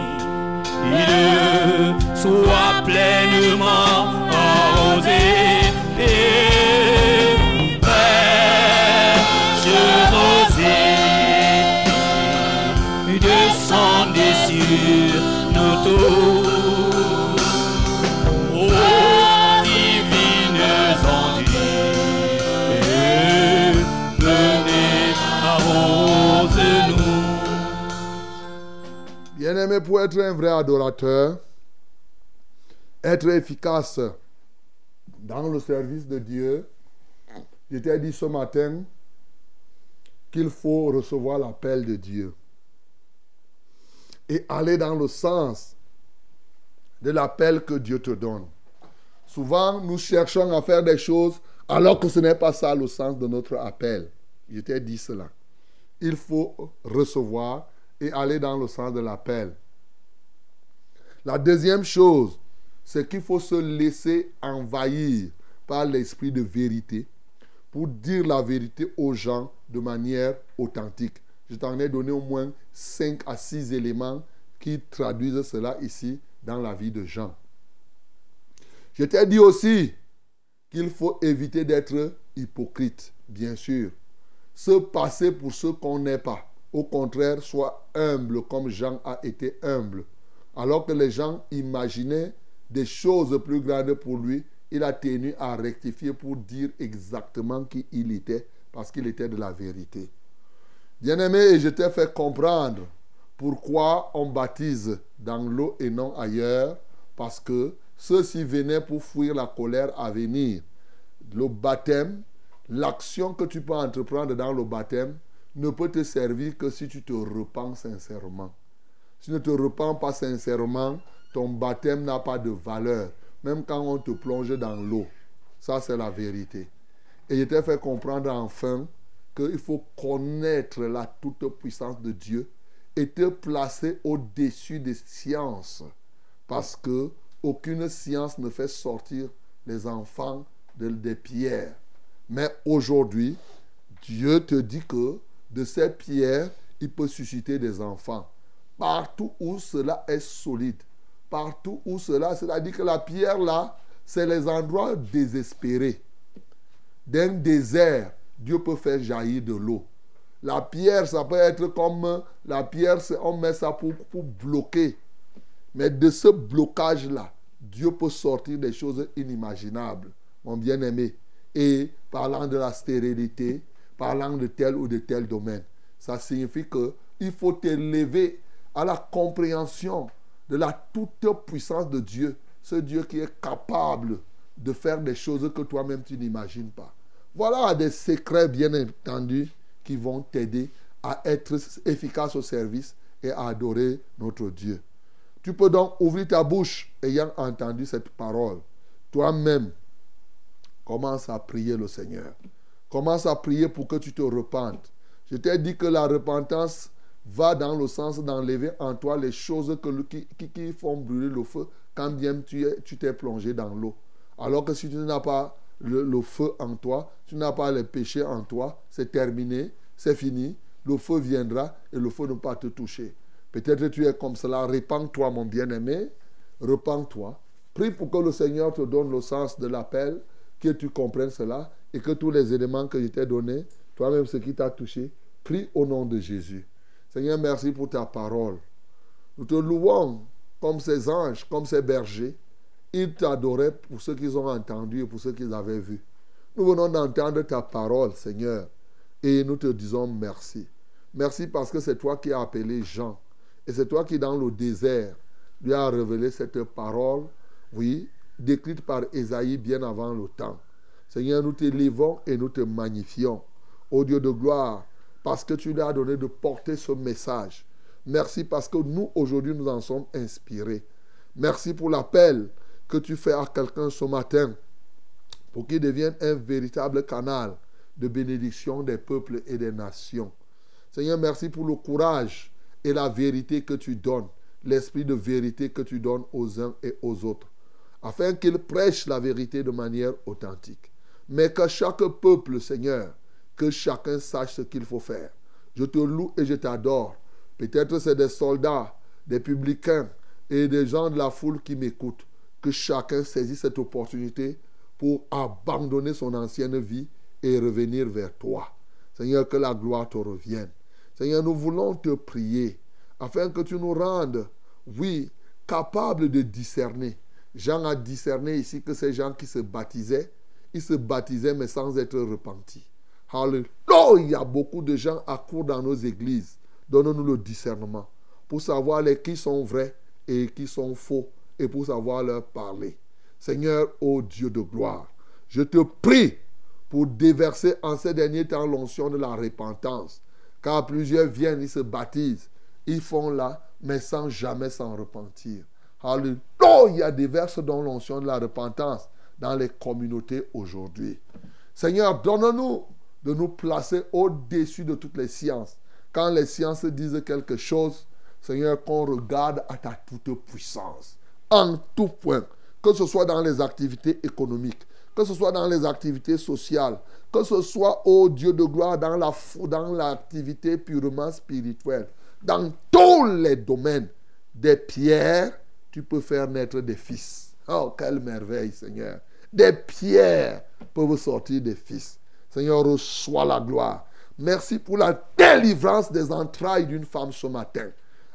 Soit pleinement Bien-aimé, pour être un vrai adorateur, être efficace dans le service de Dieu, je t'ai dit ce matin qu'il faut recevoir l'appel de Dieu et aller dans le sens de l'appel que Dieu te donne. Souvent, nous cherchons à faire des choses alors que ce n'est pas ça le sens de notre appel. Je t'ai dit cela. Il faut recevoir et aller dans le sens de l'appel. La deuxième chose, c'est qu'il faut se laisser envahir par l'esprit de vérité pour dire la vérité aux gens de manière authentique. Je t'en ai donné au moins 5 à 6 éléments qui traduisent cela ici dans la vie de Jean. Je t'ai dit aussi qu'il faut éviter d'être hypocrite, bien sûr. Se passer pour ce qu'on n'est pas. Au contraire, soit humble comme Jean a été humble. Alors que les gens imaginaient des choses plus grandes pour lui, il a tenu à rectifier pour dire exactement qui il était, parce qu'il était de la vérité. Bien-aimé, je t'ai fait comprendre pourquoi on baptise dans l'eau et non ailleurs, parce que ceux-ci venaient pour fuir la colère à venir. Le baptême, l'action que tu peux entreprendre dans le baptême ne peut te servir que si tu te repens sincèrement. Si tu ne te repens pas sincèrement, ton baptême n'a pas de valeur, même quand on te plonge dans l'eau. Ça, c'est la vérité. Et je t'ai fait comprendre enfin qu'il faut connaître la toute-puissance de Dieu et te placer au-dessus des sciences. Parce que aucune science ne fait sortir les enfants de, des pierres. Mais aujourd'hui, Dieu te dit que de ces pierres, il peut susciter des enfants. Partout où cela est solide, partout où cela, c'est-à-dire que la pierre là, c'est les endroits désespérés. D'un désert, Dieu peut faire jaillir de l'eau. La pierre, ça peut être comme la pierre, on met ça pour, pour bloquer. Mais de ce blocage-là, Dieu peut sortir des choses inimaginables, mon bien-aimé. Et parlant de la stérilité, parlant de tel ou de tel domaine, ça signifie qu'il faut t'élever à la compréhension de la toute puissance de Dieu. Ce Dieu qui est capable de faire des choses que toi-même tu n'imagines pas. Voilà des secrets bien entendus qui vont t'aider à être efficace au service et à adorer notre Dieu. Tu peux donc ouvrir ta bouche ayant entendu cette parole. Toi-même, commence à prier le Seigneur. Commence à prier pour que tu te repentes. Je t'ai dit que la repentance va dans le sens d'enlever en toi les choses qui, font brûler le feu quand bien tu t'es plongé dans l'eau. Alors que si tu n'as pas le, feu en toi, tu n'as pas les péchés en toi, c'est terminé, c'est fini. Le feu viendra et le feu ne pas te toucher. Peut-être tu es comme cela. Répands-toi, mon bien-aimé. Repends-toi. Prie pour que le Seigneur te donne le sens de l'appel, que tu comprennes cela et que tous les éléments que je t'ai donnés, toi-même ce qui t'a touché, prie au nom de Jésus. Seigneur, merci pour ta parole. Nous te louons comme ces anges, comme ces bergers. Ils t'adoraient pour ce qu'ils ont entendu et pour ce qu'ils avaient vu. Nous venons d'entendre ta parole, Seigneur, et nous te disons merci. Merci parce que c'est toi qui as appelé Jean. Et c'est toi qui, dans le désert, lui as révélé cette parole, oui, décrite par Esaïe bien avant le temps. Seigneur, nous t'élévons et nous te magnifions. Ô Dieu de gloire, parce que tu lui as donné de porter ce message. Merci parce que nous, aujourd'hui, nous en sommes inspirés. Merci pour l'appel que tu fais à quelqu'un ce matin pour qu'il devienne un véritable canal de bénédiction des peuples et des nations. Seigneur, merci pour le courage et la vérité que tu donnes, l'esprit de vérité que tu donnes aux uns et aux autres, afin qu'ils prêchent la vérité de manière authentique. Mais que chaque peuple, Seigneur, que chacun sache ce qu'il faut faire. Je te loue et je t'adore. Peut-être c'est des soldats, des publicains et des gens de la foule qui m'écoutent. Que chacun saisisse cette opportunité pour abandonner son ancienne vie et revenir vers toi. Seigneur, que la gloire te revienne. Seigneur, nous voulons te prier afin que tu nous rendes, oui, capables de discerner. Jean a discerné ici que ces gens qui se baptisaient, ils se baptisaient mais sans être repentis. Alléluia. Il y a beaucoup de gens à court dans nos églises. Donne-nous le discernement pour savoir les qui sont vrais et qui sont faux et pour savoir leur parler. Seigneur, ô Dieu de gloire, je te prie pour déverser en ces derniers temps l'onction de la repentance. Car plusieurs viennent, ils se baptisent, ils font là, mais sans jamais s'en repentir. Alléluia. Il y a des versets dans l'onction de la repentance dans les communautés aujourd'hui. Seigneur, donne-nous de nous placer au-dessus de toutes les sciences. Quand les sciences disent quelque chose, Seigneur, qu'on regarde à ta toute puissance. En tout point. Que ce soit dans les activités économiques, que ce soit dans les activités sociales, que ce soit, ô Dieu de gloire, dans la dans l'activité purement spirituelle, dans tous les domaines, des pierres, tu peux faire naître des fils. Oh, quelle merveille, Seigneur. Des pierres peuvent sortir des fils. Seigneur, reçois la gloire. Merci pour la délivrance des entrailles d'une femme ce matin,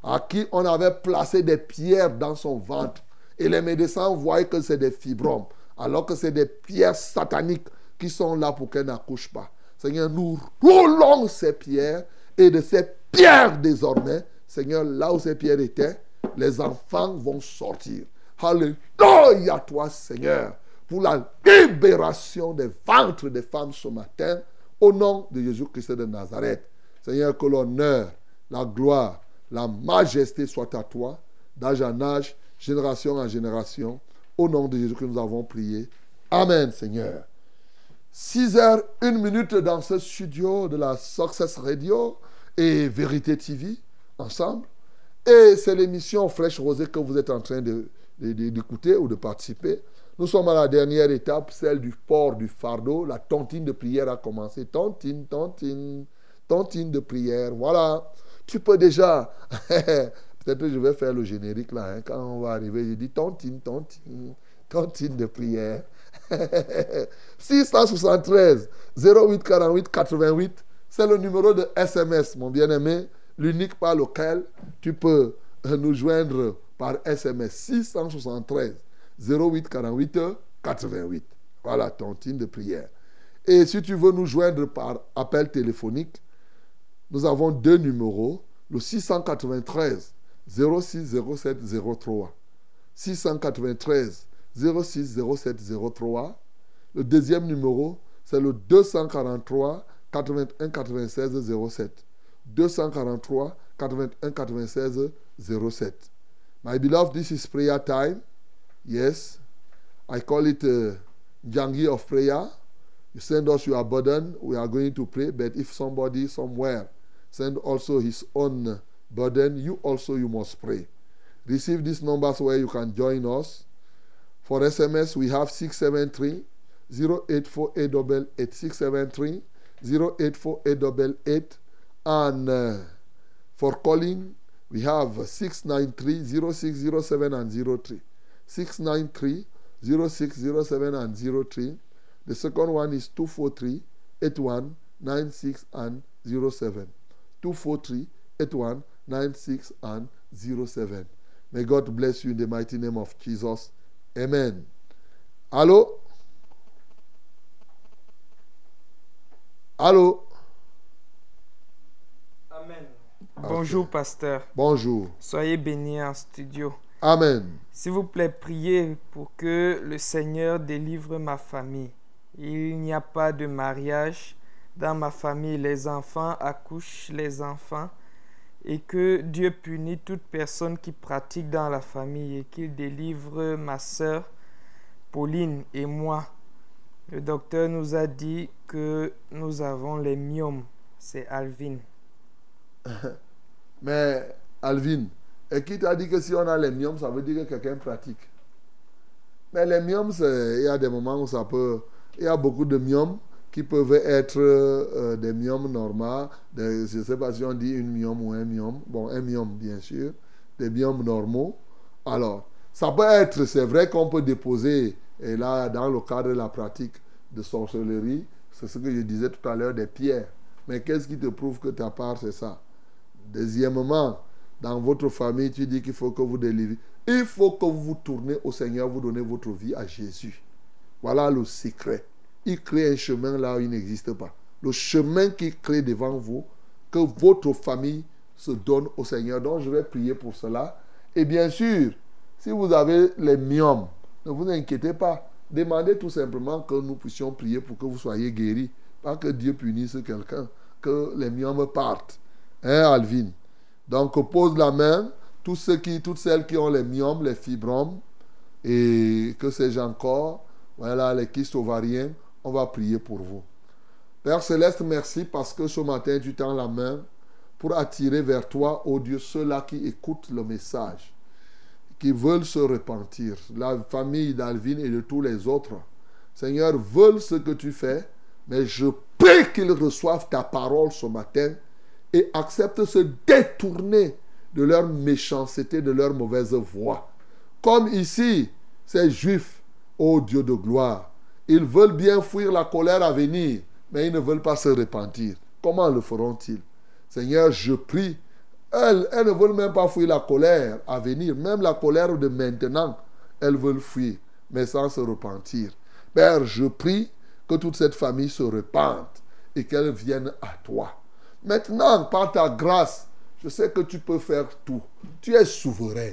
à qui on avait placé des pierres dans son ventre. Et les médecins voyaient que c'est des fibromes alors que c'est des pierres sataniques qui sont là pour qu'elle n'accouche pas. Seigneur, nous roulons ces pierres et de ces pierres désormais, Seigneur, là où ces pierres étaient, les enfants vont sortir. Alléluia toi, Seigneur, pour la libération des ventres des femmes ce matin, au nom de Jésus-Christ de Nazareth. Seigneur, que l'honneur, la gloire, la majesté soit à toi, d'âge en âge, génération en génération. Au nom de Jésus que nous avons prié. Amen, Seigneur. 6 heures, 1 minute dans ce studio de la Success Radio et Vérité TV, ensemble. Et c'est l'émission Fraîche Rosée que vous êtes en train d'écouter ou de participer. Nous sommes à la dernière étape, celle du port du fardeau. La tontine de prière a commencé. Tontine, tontine, tontine de prière. Voilà. Tu peux déjà. Peut-être que je vais faire le générique là. Hein. Quand on va arriver, je dis tontine, tontine, tontine de prière. 673 08 48 88, c'est le numéro de SMS, mon bien-aimé, l'unique par lequel tu peux nous joindre par SMS. 673 08 48 88. Voilà ton de prière. Et si tu veux nous joindre par appel téléphonique, nous avons deux numéros, le 693 06 07 03. 693 06 07 03. Le deuxième numéro, c'est le 243 81 96 07. 243 81 96 07. My beloved, this is prayer time. Yes, I call it a Jangi of prayer. You send us your burden, we are going to pray. But if somebody somewhere send also his own burden, you also you must pray. Receive these numbers where you can join us. For SMS, we have 673 084888 673 084888 and uh, for calling we have 693 0607 and 03 693 0607 and 03 the second one is 243 81 96 and 07 243 81 96 and 07 may god bless you in the mighty name of jesus amen allô Allô Amen. Bonjour, pasteur. Bonjour. Soyez bénis en studio. Amen. S'il vous plaît, priez pour que le Seigneur délivre ma famille. Il n'y a pas de mariage dans ma famille. Les enfants accouchent les enfants. Et que Dieu punit toute personne qui pratique dans la famille et qu'il délivre ma sœur Pauline et moi le docteur nous a dit que nous avons les myomes. C'est Alvin. Mais Alvin, et qui t'a dit que si on a les myomes, ça veut dire que quelqu'un pratique Mais les myomes, il y a des moments où ça peut. Il y a beaucoup de myomes qui peuvent être euh, des myomes normaux. je ne sais pas si on dit une myome ou un myome. Bon, un myome, bien sûr. Des myomes normaux. Alors, ça peut être, c'est vrai qu'on peut déposer et là, dans le cadre de la pratique de sorcellerie, c'est ce que je disais tout à l'heure, des pierres. Mais qu'est-ce qui te prouve que ta part, c'est ça? Deuxièmement, dans votre famille, tu dis qu'il faut que vous délivrez. Il faut que vous vous tournez au Seigneur, vous donnez votre vie à Jésus. Voilà le secret. Il crée un chemin là où il n'existe pas. Le chemin qu'il crée devant vous, que votre famille se donne au Seigneur. Donc je vais prier pour cela. Et bien sûr, si vous avez les myomes, ne vous inquiétez pas. Demandez tout simplement que nous puissions prier pour que vous soyez guéris. Pas que Dieu punisse quelqu'un. Que les myomes partent. Hein, Alvin? Donc, pose la main. Tous ceux qui, toutes celles qui ont les myomes, les fibromes, et que sais-je encore, voilà, les kystes ovariens, on va prier pour vous. Père Céleste, merci parce que ce matin, tu tends la main pour attirer vers toi, ô Dieu, ceux-là qui écoutent le message qui veulent se repentir, la famille d'Alvin et de tous les autres, Seigneur, veulent ce que tu fais, mais je prie qu'ils reçoivent ta parole ce matin et acceptent se détourner de leur méchanceté, de leur mauvaise voie. Comme ici, ces juifs, ô Dieu de gloire, ils veulent bien fuir la colère à venir, mais ils ne veulent pas se repentir. Comment le feront-ils? Seigneur, je prie elles, elles ne veulent même pas fuir la colère à venir. Même la colère de maintenant, elles veulent fuir, mais sans se repentir. Père, je prie que toute cette famille se repente et qu'elle vienne à toi. Maintenant, par ta grâce, je sais que tu peux faire tout. Tu es souverain.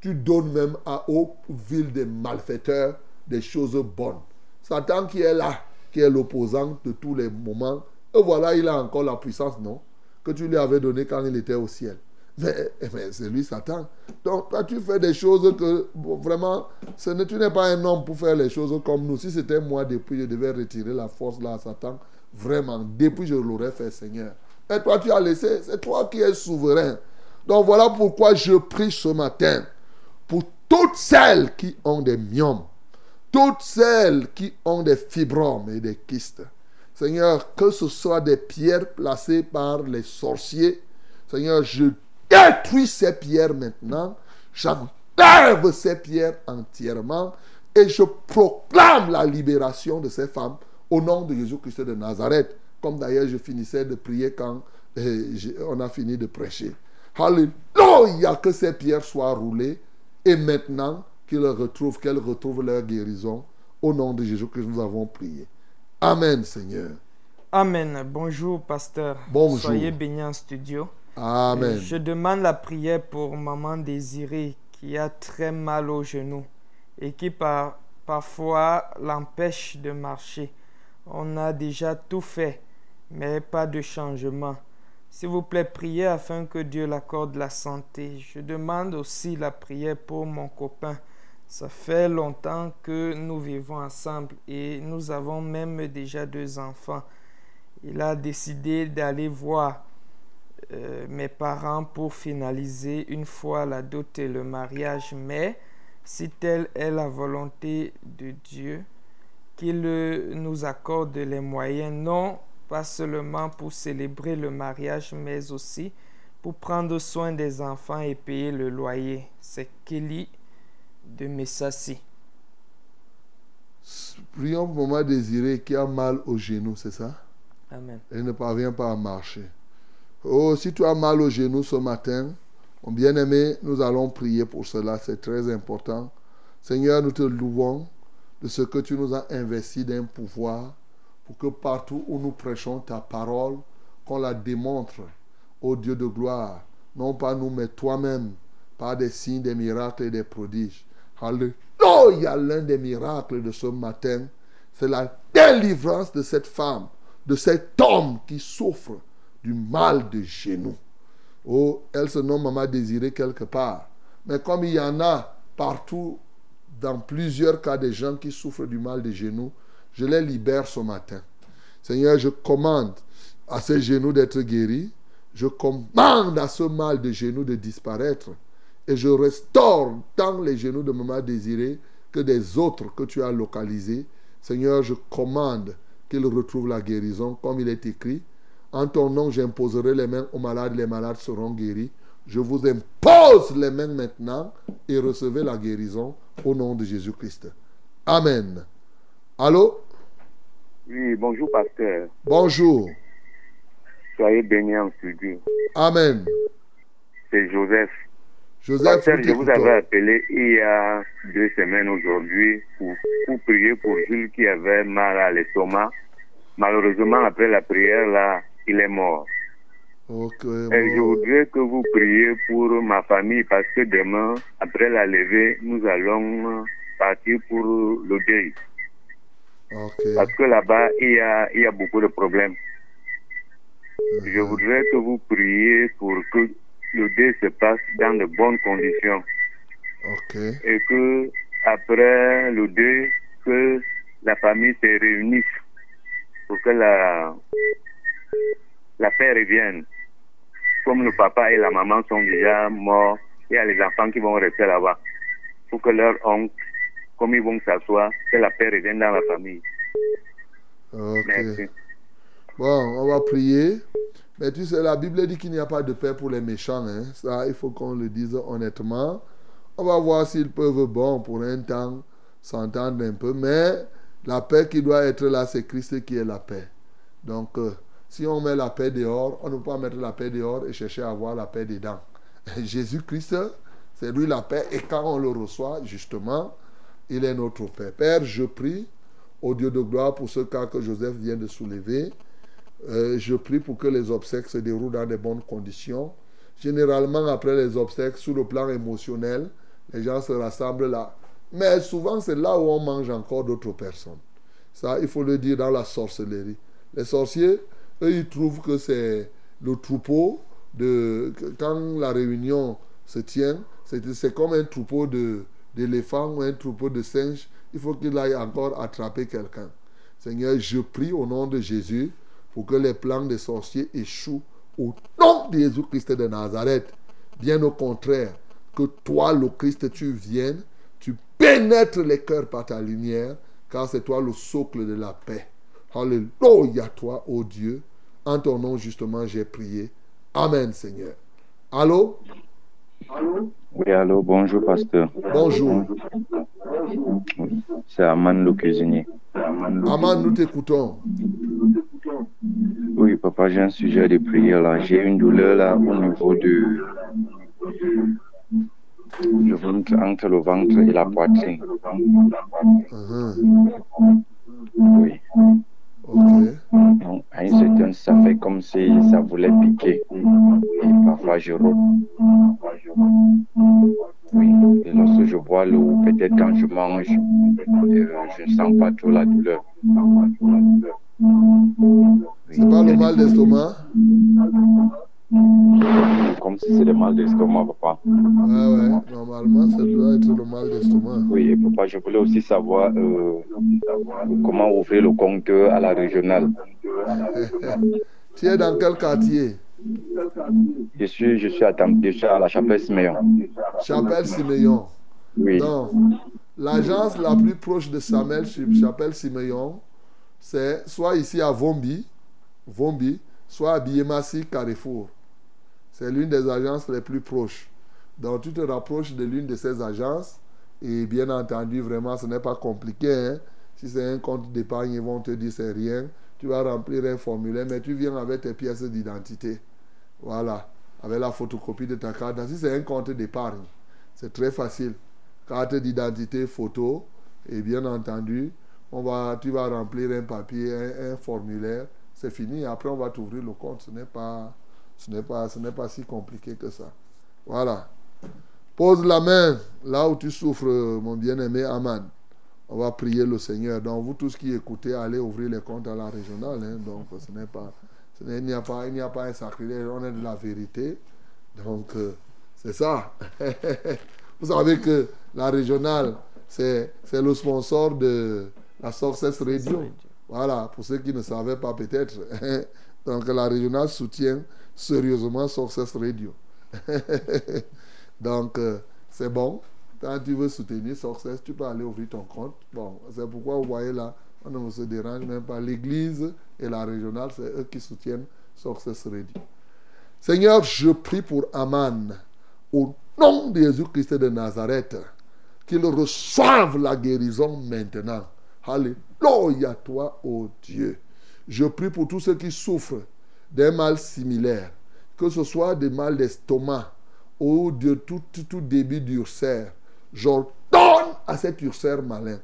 Tu donnes même à aux villes des malfaiteurs des choses bonnes. Satan qui est là, qui est l'opposant de tous les moments, et voilà, il a encore la puissance, non Que tu lui avais donnée quand il était au ciel. Mais, mais c'est lui Satan. Donc, toi, tu fais des choses que, vraiment, ce n'est- tu n'es pas un homme pour faire les choses comme nous. Si c'était moi, depuis, je devais retirer la force là à Satan. Vraiment, depuis, je l'aurais fait, Seigneur. Et toi, tu as laissé. C'est toi qui es souverain. Donc, voilà pourquoi je prie ce matin pour toutes celles qui ont des myomes, toutes celles qui ont des fibromes et des kystes. Seigneur, que ce soit des pierres placées par les sorciers. Seigneur, je détruis ces pierres maintenant. J'enlève ces pierres entièrement. Et je proclame la libération de ces femmes au nom de Jésus-Christ de Nazareth. Comme d'ailleurs je finissais de prier quand euh, j'ai- on a fini de prêcher. Alléluia, que ces pierres soient roulées. Et maintenant qu'ils retrouvent, qu'elles retrouvent leur guérison. Au nom de Jésus-Christ, nous avons prié. Amen, Seigneur. Amen. Bonjour, pasteur. Bonjour. Soyez bénis en studio. Amen. Je demande la prière pour maman désirée qui a très mal au genou et qui par- parfois l'empêche de marcher. On a déjà tout fait, mais pas de changement. S'il vous plaît, priez afin que Dieu l'accorde la santé. Je demande aussi la prière pour mon copain. Ça fait longtemps que nous vivons ensemble et nous avons même déjà deux enfants. Il a décidé d'aller voir euh, mes parents pour finaliser une fois la dot et le mariage, mais si telle est la volonté de Dieu, qu'il nous accorde les moyens, non pas seulement pour célébrer le mariage, mais aussi pour prendre soin des enfants et payer le loyer. C'est Kelly de Messassi. Prions pour maman désirée qui a mal au genou, c'est ça? Amen. Elle ne parvient pas à marcher. Oh, si tu as mal au genou ce matin, mon bien-aimé, nous allons prier pour cela. C'est très important. Seigneur, nous te louons de ce que tu nous as investi d'un pouvoir pour que partout où nous prêchons ta parole, qu'on la démontre au Dieu de gloire. Non pas nous, mais toi-même, par des signes, des miracles et des prodiges. Alléluia, l'un des miracles de ce matin, c'est la délivrance de cette femme, de cet homme qui souffre du mal de genou. Oh, elle se nomme Maman Désirée quelque part. Mais comme il y en a partout, dans plusieurs cas, des gens qui souffrent du mal de genoux, je les libère ce matin. Seigneur, je commande à ces genoux d'être guéris. Je commande à ce mal de genoux de disparaître. Et je restaure tant les genoux de Maman Désirée que des autres que tu as localisés. Seigneur, je commande qu'ils retrouvent la guérison comme il est écrit. En ton nom, j'imposerai les mains aux malades, les malades seront guéris. Je vous impose les mains maintenant et recevez la guérison au nom de Jésus-Christ. Amen. Allô? Oui, bonjour pasteur. Bonjour. Soyez bénis en studio. Amen. C'est Joseph. Joseph, pasteur, je vous avais appelé il y a deux semaines aujourd'hui pour, pour prier pour Jules qui avait mal à l'estomac. Malheureusement, après la prière, là, il est mort. Ok, Et je voudrais que vous priez pour ma famille parce que demain, après la levée, nous allons partir pour le deuil. Parce que là-bas, il y a, il y a beaucoup de problèmes. Je voudrais que vous priez pour que le deuil se passe dans de bonnes conditions et que après le deuil, que la famille se réunisse pour que la, la paix revienne. Comme le papa et la maman sont déjà morts, il y a les enfants qui vont rester là-bas. Pour que leur oncle, comme ils vont s'asseoir, que la paix revienne dans la famille. Ok. Merci. Bon, on va prier. Mais tu sais, la Bible dit qu'il n'y a pas de paix pour les méchants. hein. Ça, il faut qu'on le dise honnêtement. On va voir s'ils peuvent, bon, pour un temps, s'entendre un peu. Mais la paix qui doit être là, c'est Christ qui est la paix. Donc, euh, si on met la paix dehors, on ne peut pas mettre la paix dehors et chercher à avoir la paix dedans. Jésus-Christ, c'est lui la paix. Et quand on le reçoit, justement, il est notre paix. Père, je prie au Dieu de gloire pour ce cas que Joseph vient de soulever. Euh, je prie pour que les obsèques se déroulent dans de bonnes conditions. Généralement, après les obsèques, sur le plan émotionnel, les gens se rassemblent là. Mais souvent, c'est là où on mange encore d'autres personnes. Ça, il faut le dire dans la sorcellerie. Les sorciers, eux, ils trouvent que c'est le troupeau de. Quand la réunion se tient, c'est comme un troupeau de- d'éléphants ou un troupeau de singes. Il faut qu'il aille encore attraper quelqu'un. Seigneur, je prie au nom de Jésus pour que les plans des sorciers échouent au nom de Jésus-Christ de Nazareth. Bien au contraire, que toi, le Christ, tu viennes, tu pénètres les cœurs par ta lumière, car c'est toi le socle de la paix. Alléluia, toi, ô Dieu. En ton nom, justement, j'ai prié. Amen, Seigneur. Allô? Oui, allô, bonjour, pasteur. Bonjour. Oui, C'est Aman le cuisinier. Aman, nous t'écoutons. Oui, papa, j'ai un sujet de prière là. J'ai une douleur là au niveau de. Le ventre, entre le ventre et la poitrine. Mhm. Oui. Ok. Donc, à une certaine, ça fait comme si ça voulait piquer. Et parfois, je rôte. Oui. Et lorsque je bois l'eau, peut-être quand je mange, euh, je ne sens pas trop la douleur. C'est pas le mal d'estomac? Comme si c'est le mal d'estomac, papa. Ah ouais, normalement, ça doit être le mal d'estomac. Oui, et papa, je voulais aussi savoir euh, comment ouvrir le compteur à la régionale. tu es dans quel quartier? Je suis, je suis, à, Tam- je suis à la chapelle Siméon. Chapelle Siméon. Oui. Non. L'agence la plus proche de Samuel, Chapelle Siméon, c'est soit ici à Vombi, Vombi, soit à Biémassi, Carrefour. C'est l'une des agences les plus proches. Donc tu te rapproches de l'une de ces agences et bien entendu, vraiment, ce n'est pas compliqué. hein. Si c'est un compte d'épargne, ils vont te dire c'est rien. Tu vas remplir un formulaire, mais tu viens avec tes pièces d'identité. Voilà, avec la photocopie de ta carte. Si c'est un compte d'épargne, c'est très facile. Carte d'identité, photo, et bien entendu, on va, tu vas remplir un papier, un, formulaire, c'est fini. Après, on va t'ouvrir le compte. Ce n'est pas, ce n'est pas, ce n'est pas si compliqué que ça. Voilà. Pose la main là où tu souffres, mon bien-aimé Aman. On va prier le Seigneur. Donc, vous tous qui écoutez, allez ouvrir les comptes à la régionale. hein. Donc, ce n'est pas, il n'y a pas, il n'y a pas un sacrilège. On est de la vérité. Donc, euh, c'est ça. vous savez que la régionale, c'est, c'est le sponsor de la Success Radio. Voilà, pour ceux qui ne savaient pas peut-être. Donc, la régionale soutient sérieusement Success Radio. Donc, euh, c'est bon. Quand tu veux soutenir Success, tu peux aller ouvrir ton compte. Bon, c'est pourquoi vous voyez là, on ne se dérange même pas. L'église et la régionale, c'est eux qui soutiennent Success Radio. Seigneur, je prie pour Aman, au nom de Jésus-Christ de Nazareth, qu'il reçoive la guérison maintenant. Alléluia, toi, ô Dieu. Je prie pour tous ceux qui souffrent d'un mal similaire, que ce soit des mal d'estomac ou de tout, tout, tout début d'ulcère. J'ordonne à cet ulcère malin.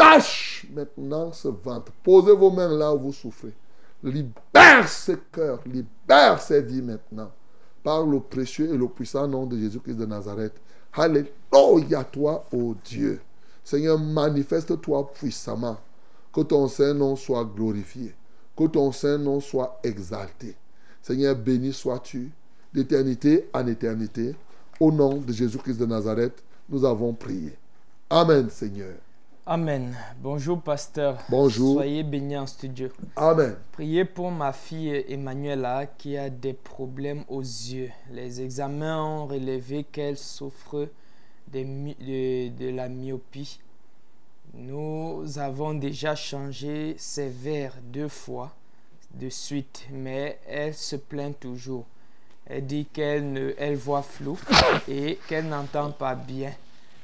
Lâche maintenant ce ventre. Posez vos mains là où vous souffrez. Libère ce cœur, libère ces vies maintenant. Par le précieux et le puissant nom de Jésus-Christ de Nazareth. Alléluia, toi, ô Dieu. Seigneur, manifeste-toi puissamment. Que ton Saint-Nom soit glorifié. Que ton Saint-Nom soit exalté. Seigneur, béni sois-tu d'éternité en éternité. Au nom de Jésus-Christ de Nazareth, nous avons prié. Amen, Seigneur. Amen. Bonjour, pasteur. Bonjour. Soyez bénis en studio. Amen. Priez pour ma fille Emmanuela qui a des problèmes aux yeux. Les examens ont relevé qu'elle souffre de, de- de la myopie. Nous avons déjà changé ses verres deux fois de suite, mais elle se plaint toujours. Elle dit qu'elle ne, elle voit flou et qu'elle n'entend pas bien.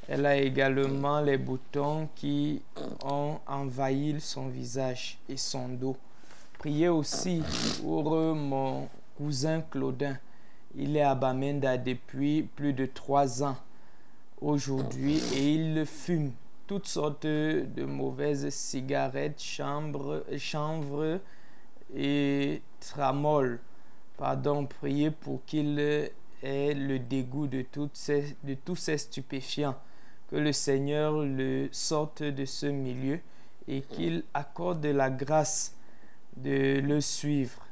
Elle a également les boutons qui ont envahi son visage et son dos. Priez aussi pour euh, mon cousin Claudin. Il est à Bamenda depuis plus de trois ans aujourd'hui et il fume toutes sortes de mauvaises cigarettes, chambres, chanvre et tramol. Pardon, priez pour qu'il ait le dégoût de tous ces stupéfiants. Que le Seigneur le sorte de ce milieu et qu'il accorde la grâce de le suivre,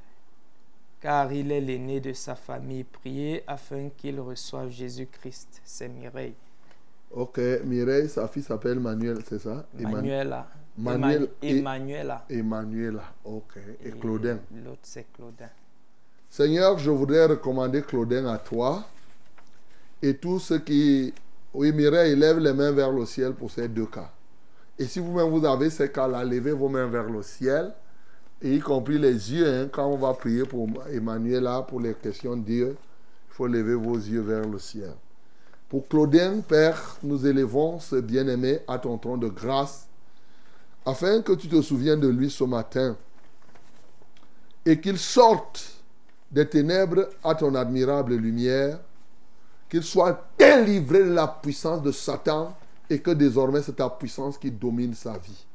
car il est l'aîné de sa famille. Priez afin qu'il reçoive Jésus-Christ. C'est Mireille. Ok, Mireille, sa fille s'appelle Manuel, c'est ça? Manuela. Manuel et- Emmanuela. Emmanuela, ok. Et Claudin. L'autre, c'est Claudin. Seigneur, je voudrais recommander Claudin à toi et tous ceux qui... Oui, Mireille, lève les mains vers le ciel pour ces deux cas. Et si vous-même vous avez ces cas-là, levez vos mains vers le ciel, et y compris les yeux, hein, quand on va prier pour Emmanuela, pour les questions de Dieu, il faut lever vos yeux vers le ciel. Pour Claudin, Père, nous élevons ce bien-aimé à ton trône de grâce, afin que tu te souviennes de lui ce matin, et qu'il sorte des ténèbres à ton admirable lumière, qu'il soit délivré de la puissance de Satan et que désormais c'est ta puissance qui domine sa vie.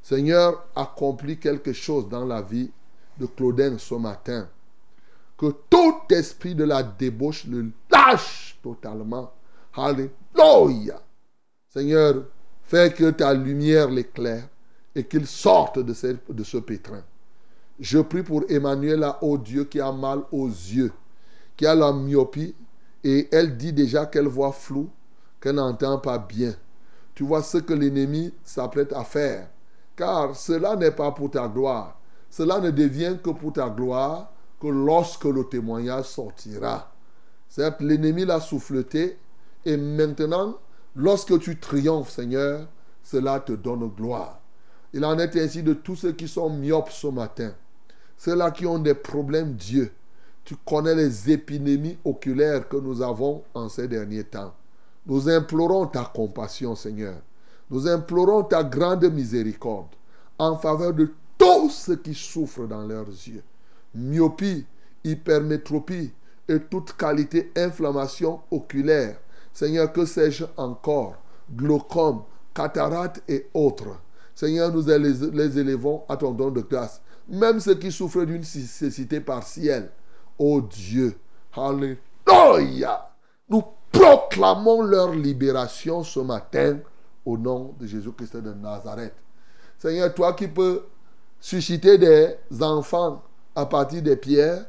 Seigneur, accomplis quelque chose dans la vie de Claudin ce matin. Que tout esprit de la débauche le lâche totalement. Alléluia. Seigneur, fais que ta lumière l'éclaire et qu'il sorte de ce, de ce pétrin. Je prie pour Emmanuel, ô Dieu, qui a mal aux yeux, qui a la myopie, et elle dit déjà qu'elle voit flou, qu'elle n'entend pas bien. Tu vois ce que l'ennemi s'apprête à faire, car cela n'est pas pour ta gloire. Cela ne devient que pour ta gloire que lorsque le témoignage sortira. Certes, l'ennemi l'a souffleté, et maintenant, lorsque tu triomphes, Seigneur, cela te donne gloire. Il en est ainsi de tous ceux qui sont myopes ce matin. Ceux-là qui ont des problèmes, Dieu. Tu connais les épidémies oculaires que nous avons en ces derniers temps. Nous implorons ta compassion, Seigneur. Nous implorons ta grande miséricorde en faveur de tous ceux qui souffrent dans leurs yeux. Myopie, hypermétropie et toute qualité inflammation oculaire. Seigneur, que sais-je encore? Glaucome, cataracte et autres. Seigneur, nous les, élevons à ton don de grâce. Même ceux qui souffrent d'une cécité partielle. Oh Dieu, Alléluia. Nous proclamons leur libération ce matin au nom de Jésus-Christ de Nazareth. Seigneur, toi qui peux susciter des enfants à partir des pierres,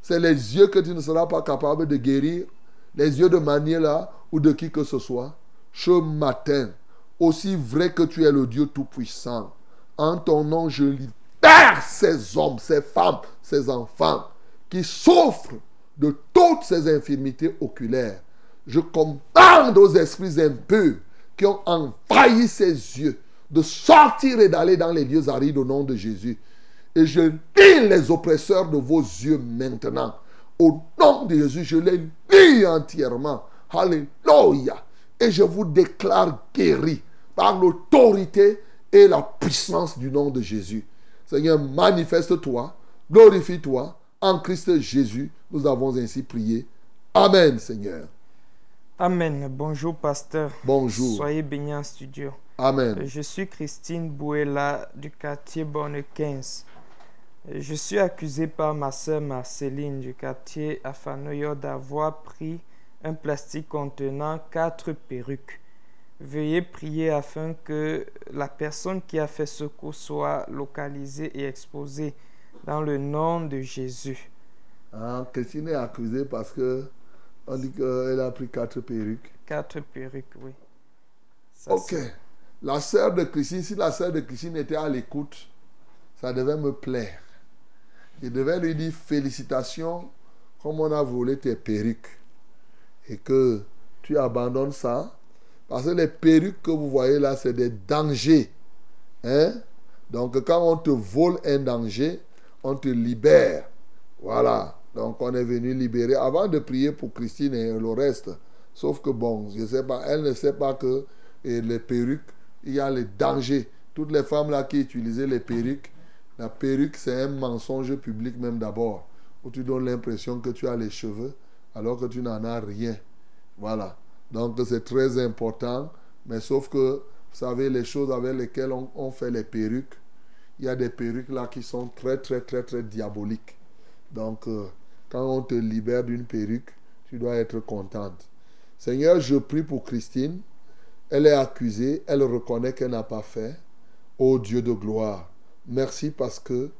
c'est les yeux que tu ne seras pas capable de guérir, les yeux de Maniela ou de qui que ce soit. Ce matin, aussi vrai que tu es le Dieu Tout-Puissant, en ton nom, je libère ces hommes, ces femmes, ces enfants qui souffrent de toutes ces infirmités oculaires. Je commande aux esprits impurs qui ont envahi ses yeux de sortir et d'aller dans les lieux arides au nom de Jésus. Et je lis les oppresseurs de vos yeux maintenant. Au nom de Jésus, je les lis entièrement. Alléluia. Et je vous déclare guéris par l'autorité et la puissance du nom de Jésus. Seigneur, manifeste-toi, glorifie-toi. En Christ Jésus, nous avons ainsi prié. Amen, Seigneur. Amen. Bonjour, pasteur. Bonjour. Soyez bénis en studio. Amen. Je suis Christine Bouella du quartier Bonne 15. Je suis accusée par ma sœur Marceline du quartier Afanoyo d'avoir pris un plastique contenant quatre perruques. Veuillez prier afin que la personne qui a fait ce coup soit localisée et exposée dans le nom de Jésus. Ah, Christine est accusée parce que on dit qu'elle a pris quatre perruques. Quatre perruques, oui. Ça, Ok. La sœur de Christine, si la sœur de Christine était à l'écoute, ça devait me plaire. Je devais lui dire félicitations, comme on a volé tes perruques. Et que tu abandonnes ça. Parce que les perruques que vous voyez là, c'est des dangers. Hein? Donc quand on te vole un danger, on te libère. Voilà. Donc on est venu libérer. Avant de prier pour Christine et le reste, sauf que bon, je sais pas, elle ne sait pas que les perruques, il y a les dangers. Toutes les femmes là qui utilisaient les perruques, la perruque c'est un mensonge public même d'abord, où tu donnes l'impression que tu as les cheveux alors que tu n'en as rien. Voilà. Donc c'est très important, mais sauf que, vous savez, les choses avec lesquelles on fait les perruques, il y a des perruques là qui sont très, très, très, très diaboliques. Donc, euh, quand on te libère d'une perruque, tu dois être contente. Seigneur, je prie pour Christine Elle est accusée, elle reconnaît qu'elle n'a pas fait. Ô Dieu de gloire, merci parce que,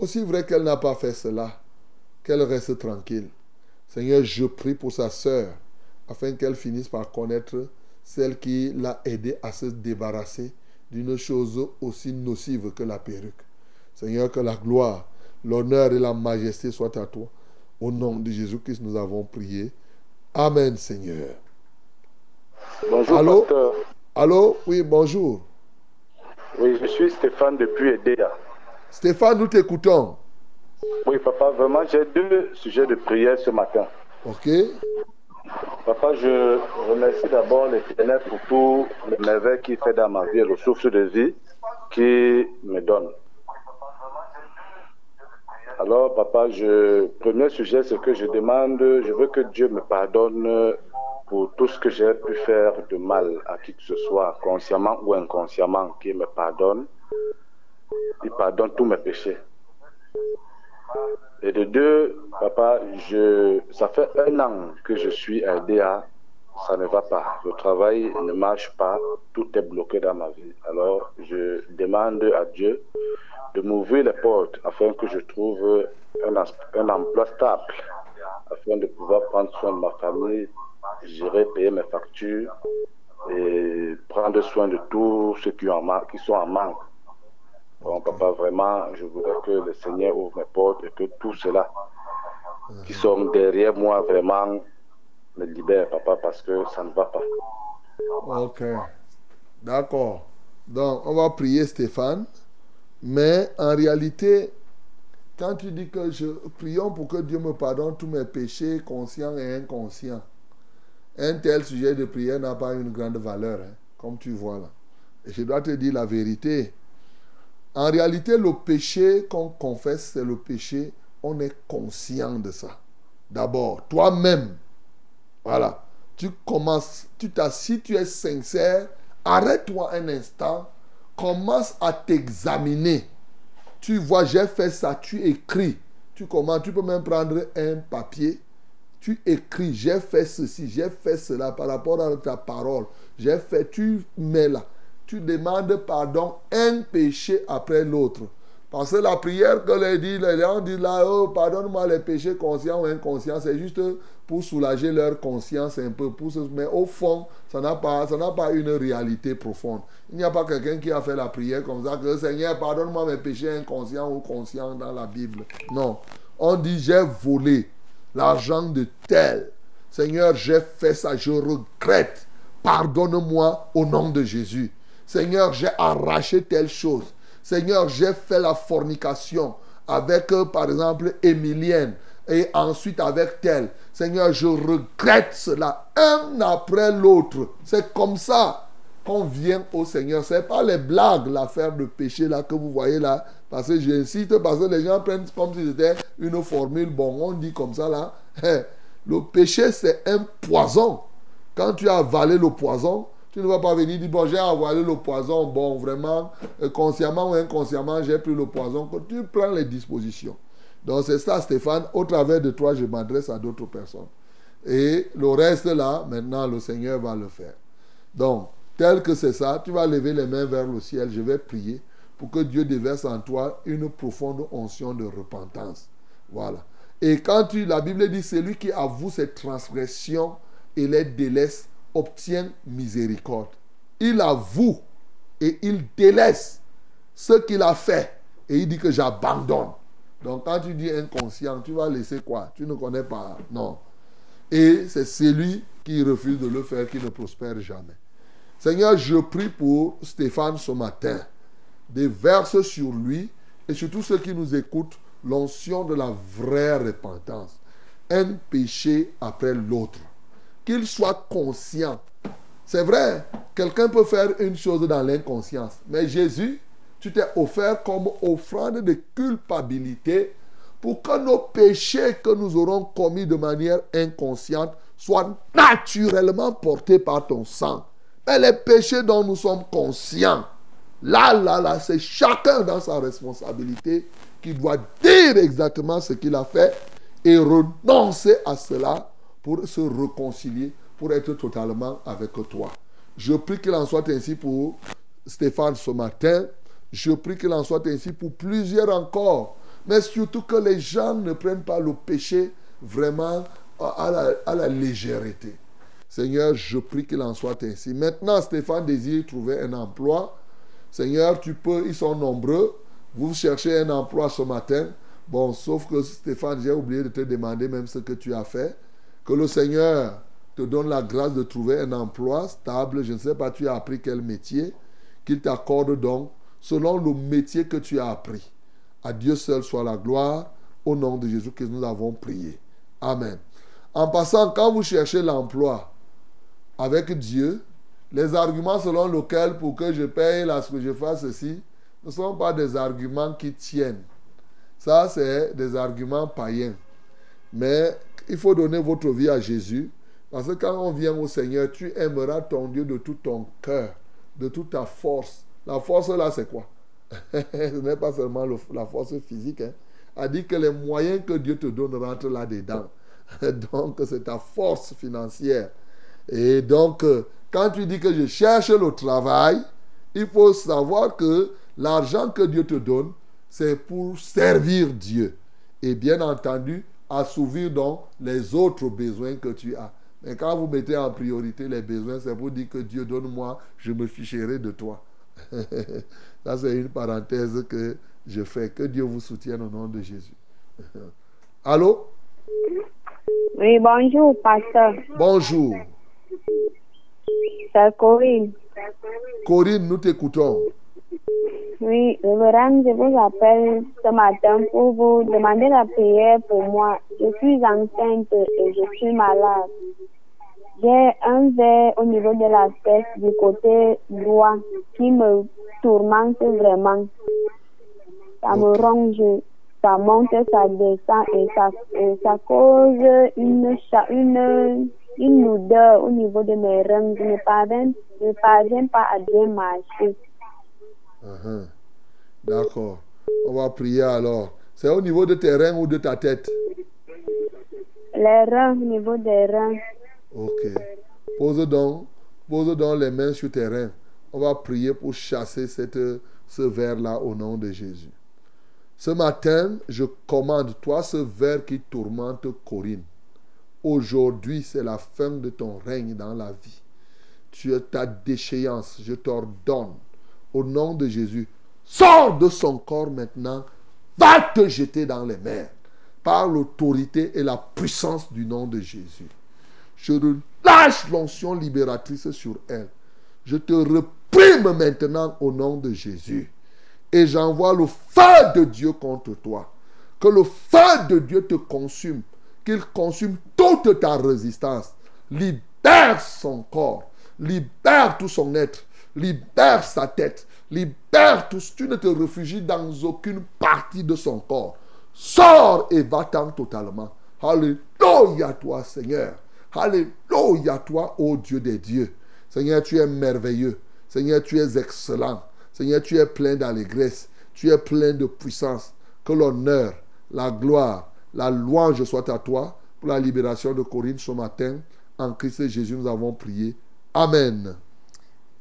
aussi vrai qu'elle n'a pas fait cela, qu'elle reste tranquille. Seigneur, je prie pour sa sœur, afin qu'elle finisse par connaître celle qui l'a aidé à se débarrasser d'une chose aussi nocive que la perruque. Seigneur, que la gloire, l'honneur et la majesté soient à toi. Au nom de Jésus-Christ, nous avons prié. Amen, Seigneur. Bonjour, Allô? pasteur. Allô? Oui, bonjour. Oui, je suis Stéphane depuis Edea. Stéphane, nous t'écoutons. Oui, papa, vraiment, j'ai deux sujets de prière ce matin. OK? Papa, je remercie d'abord l'Éternel pour tout le merveille qu'il fait dans ma vie le souffle de vie qu'il me donne. Alors, papa, je, premier sujet, c'est que je demande, je veux que Dieu me pardonne pour tout ce que j'ai pu faire de mal à qui que ce soit, consciemment ou inconsciemment, qu'il me pardonne. Il pardonne tous mes péchés. Et de deux, papa, je, ça fait un an que je suis à LDA, ça ne va pas. Le travail ne marche pas, tout est bloqué dans ma vie. Alors, je demande à Dieu de m'ouvrir les portes afin que je trouve un, emploi stable, afin de pouvoir prendre soin de ma famille, gérer, payer mes factures et prendre soin de tous ceux qui, qui sont en manque. Bon, papa, vraiment, je voudrais que le Seigneur ouvre mes portes et que tout cela qui sont derrière moi vraiment me libère, papa, parce que ça ne va pas. Ok. D'accord. Donc, on va prier Stéphane. Mais en réalité, quand tu dis que je prions pour que Dieu me pardonne tous mes péchés conscients et inconscients, un tel sujet de prière n'a pas une grande valeur, hein, comme tu vois là. Et je dois te dire la vérité. En réalité, le péché qu'on confesse, c'est le péché, on est conscient de ça. D'abord, toi-même, voilà. Tu commences, tu t'assis, tu es sincère. Arrête-toi un instant. Commence à t'examiner. Tu vois, j'ai fait ça, tu écris. Tu commences, tu peux même prendre un papier. Tu écris, j'ai fait ceci, j'ai fait cela par rapport à ta parole. J'ai fait, tu mets là. Tu demandes pardon un péché après l'autre. Parce que la prière que les, dit, les gens disent là, oh, pardonne-moi les péchés conscients ou inconscients, c'est juste pour soulager leur conscience un peu. Pour mais au fond, ça n'a pas, ça n'a pas une réalité profonde. Il n'y a pas quelqu'un qui a fait la prière comme ça, que Seigneur, pardonne-moi mes péchés inconscients ou conscients dans la Bible. Non. On dit, j'ai volé l'argent de tel. Seigneur, j'ai fait ça, je regrette. Pardonne-moi au nom de Jésus. Seigneur, j'ai arraché telle chose. Seigneur, j'ai fait la fornication avec, euh, par exemple, Émilienne et ensuite avec telle. Seigneur, je regrette cela un après l'autre. C'est comme ça qu'on vient au Seigneur. Ce n'est pas les blagues, l'affaire de péché là que vous voyez là. Parce que j'insiste, parce que les gens prennent comme si c'était une formule. Bon, on dit comme ça là. Le péché, c'est un poison. Quand tu as avalé le poison, tu ne vas pas venir dire, bon, j'ai avalé le poison, bon, vraiment, euh, consciemment ou inconsciemment, j'ai pris le poison. Tu prends les dispositions. Donc c'est ça, Stéphane. Au travers de toi, je m'adresse à d'autres personnes. Et le reste là, maintenant, le Seigneur va le faire. Donc, tel que c'est ça, tu vas lever les mains vers le ciel. Je vais prier pour que Dieu déverse en toi une profonde onction de repentance. Voilà. Et quand tu, la Bible dit, celui qui avoue ses transgressions et les délaisse obtient miséricorde. Il avoue et il délaisse ce qu'il a fait et il dit que j'abandonne. Donc quand tu dis inconscient, tu vas laisser quoi? Tu ne connais pas. Non. Et c'est celui qui refuse de le faire qui ne prospère jamais. Seigneur, je prie pour Stéphane ce matin. Déverse sur lui et sur tous ceux qui nous écoutent l'onction de la vraie repentance. Un péché après l'autre. Qu'il soit conscient. C'est vrai, quelqu'un peut faire une chose dans l'inconscience. Mais Jésus, tu t'es offert comme offrande de culpabilité pour que nos péchés que nous aurons commis de manière inconsciente soient naturellement portés par ton sang. Mais les péchés dont nous sommes conscients, là, là, là, c'est chacun dans sa responsabilité qui doit dire exactement ce qu'il a fait et renoncer à cela pour se réconcilier, pour être totalement avec toi. Je prie qu'il en soit ainsi pour Stéphane ce matin. Je prie qu'il en soit ainsi pour plusieurs encore. Mais surtout que les gens ne prennent pas le péché vraiment à la, à la légèreté. Seigneur, je prie qu'il en soit ainsi. Maintenant, Stéphane désire trouver un emploi. Seigneur, tu peux, ils sont nombreux. Vous cherchez un emploi ce matin. Bon, sauf que Stéphane, j'ai oublié de te demander même ce que tu as fait. Que le Seigneur te donne la grâce de trouver un emploi stable. Je ne sais pas, tu as appris quel métier. Qu'il t'accorde donc selon le métier que tu as appris. À Dieu seul soit la gloire. Au nom de Jésus que nous avons prié. Amen. En passant, quand vous cherchez l'emploi avec Dieu, les arguments selon lesquels pour que je paye là, ce que je fasse ceci, ne sont pas des arguments qui tiennent. Ça, c'est des arguments païens. Mais il faut donner votre vie à Jésus. Parce que quand on vient au Seigneur, tu aimeras ton Dieu de tout ton cœur, de toute ta force. La force là, c'est quoi? Ce n'est pas seulement la force physique. Hein. A dit que les moyens que Dieu te donne rentrent là-dedans. Donc, c'est ta force financière. Et donc, euh, quand tu dis que je cherche le travail, il faut savoir que l'argent que Dieu te donne, c'est pour servir Dieu. Et bien entendu, assouvir donc les autres besoins que tu as. Mais quand vous mettez en priorité les besoins, c'est pour dire que Dieu donne-moi, je me ficherai de toi. Ça, c'est une parenthèse que je fais. Que Dieu vous soutienne au nom de Jésus. Allô? Oui, bonjour, pasteur. Bonjour. C'est Corinne. Corinne, nous t'écoutons. Oui, révérend, je vous appelle ce matin pour vous demander la prière pour moi. Je suis enceinte et je suis malade. J'ai un verre au niveau de la tête du côté droit qui me tourmente vraiment. Ça me ronge, ça monte, ça descend et ça, et ça cause une, une, une odeur au niveau de mes reins. Je ne parviens, je ne parviens pas à bien marcher. Uh-huh. D'accord. On va prier alors. C'est au niveau de tes reins ou de ta tête? Les reins, au niveau des reins. Ok. Pose donc, pose donc les mains sur tes reins. On va prier pour chasser cette, ce verre-là au nom de Jésus. Ce matin, je commande, toi, ce verre qui tourmente Corinne. Aujourd'hui, c'est la fin de ton règne dans la vie. Tu as ta déchéance. Je t'ordonne, au nom de Jésus, sors de son corps maintenant, va te jeter dans les mers par l'autorité et la puissance du nom de Jésus. Je relâche l'onction libératrice sur elle. Je te reprime maintenant au nom de Jésus. Et j'envoie le feu de Dieu contre toi. Que le feu de Dieu te consume. Qu'il consume toute ta résistance. Libère son corps. Libère tout son être. Libère sa tête. Libère tout. Tu ne te réfugies dans aucune partie de son corps. Sors et va-t'en totalement. Alléluia toi, Seigneur. Alléluia toi, ô Dieu des dieux. Seigneur, tu es merveilleux. Seigneur, tu es excellent. Seigneur, tu es plein d'allégresse. Tu es plein de puissance. Que l'honneur, la gloire, la louange soit à toi pour la libération de Corinne ce matin. En Christ Jésus, nous avons prié. Amen.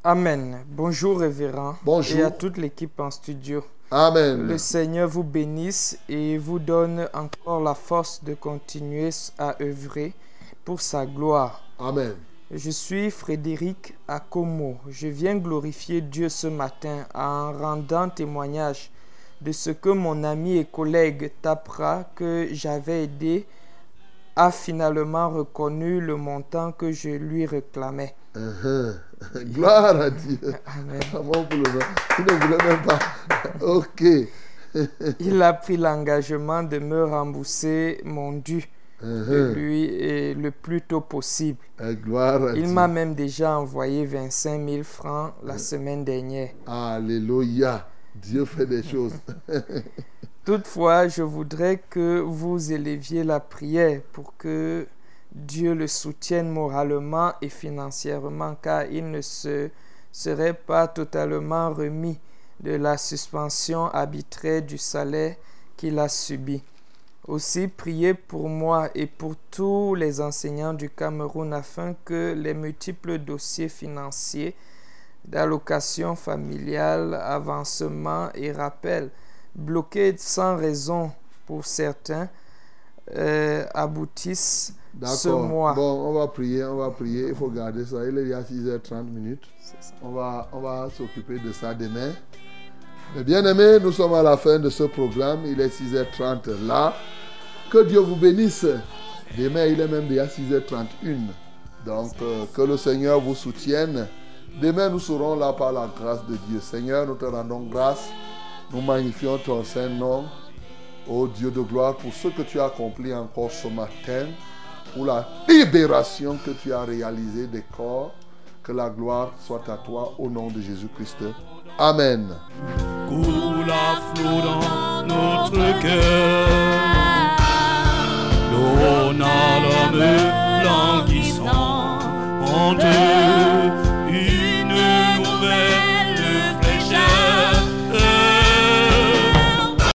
Amen. Bonjour, révérend. Bonjour. Et à toute l'équipe en studio. Amen. Le Seigneur vous bénisse et vous donne encore la force de continuer à œuvrer pour sa gloire. Amen. Je suis Frédéric Akomo. Je viens glorifier Dieu ce matin en rendant témoignage de ce que mon ami et collègue Tapra, que j'avais aidé, a finalement reconnu le montant que je lui réclamais. Uh-huh. Gloire à Dieu. Amen. Pour le nom. Il ne voulait même pas. Ok. Il a pris l'engagement de me rembourser mon dû de Uh-huh. lui et le plus tôt possible. Eh, Gloire à Il m'a même déjà envoyé 25 000 francs la semaine dernière. Alléluia. Dieu fait des choses. Toutefois, je voudrais que vous éleviez la prière pour que Dieu le soutienne moralement et financièrement, car il ne se serait pas totalement remis de la suspension arbitraire du salaire qu'il a subi. Aussi, priez pour moi et pour tous les enseignants du Cameroun afin que les multiples dossiers financiers d'allocation familiale, avancement et rappel, bloqués sans raison pour certains, euh, aboutissent ce D'accord. mois. Bon, on va prier, on va prier. Il faut garder ça. Il est déjà 6h30 minutes. On va, on va s'occuper de ça demain. Mais bien aimés, nous sommes à la fin de ce programme. Il est 6h30 là. Que Dieu vous bénisse. Demain, il est même déjà 6h31. Donc, euh, que le Seigneur vous soutienne. Demain, nous serons là par la grâce de Dieu. Seigneur, nous te rendons grâce. Nous magnifions ton Saint-Nom. Ô Dieu de gloire, pour ce que tu as accompli encore ce matin, la libération que tu as réalisée des corps. Que la gloire soit à toi au nom de Jésus-Christ. Amen. Dans notre cœur. En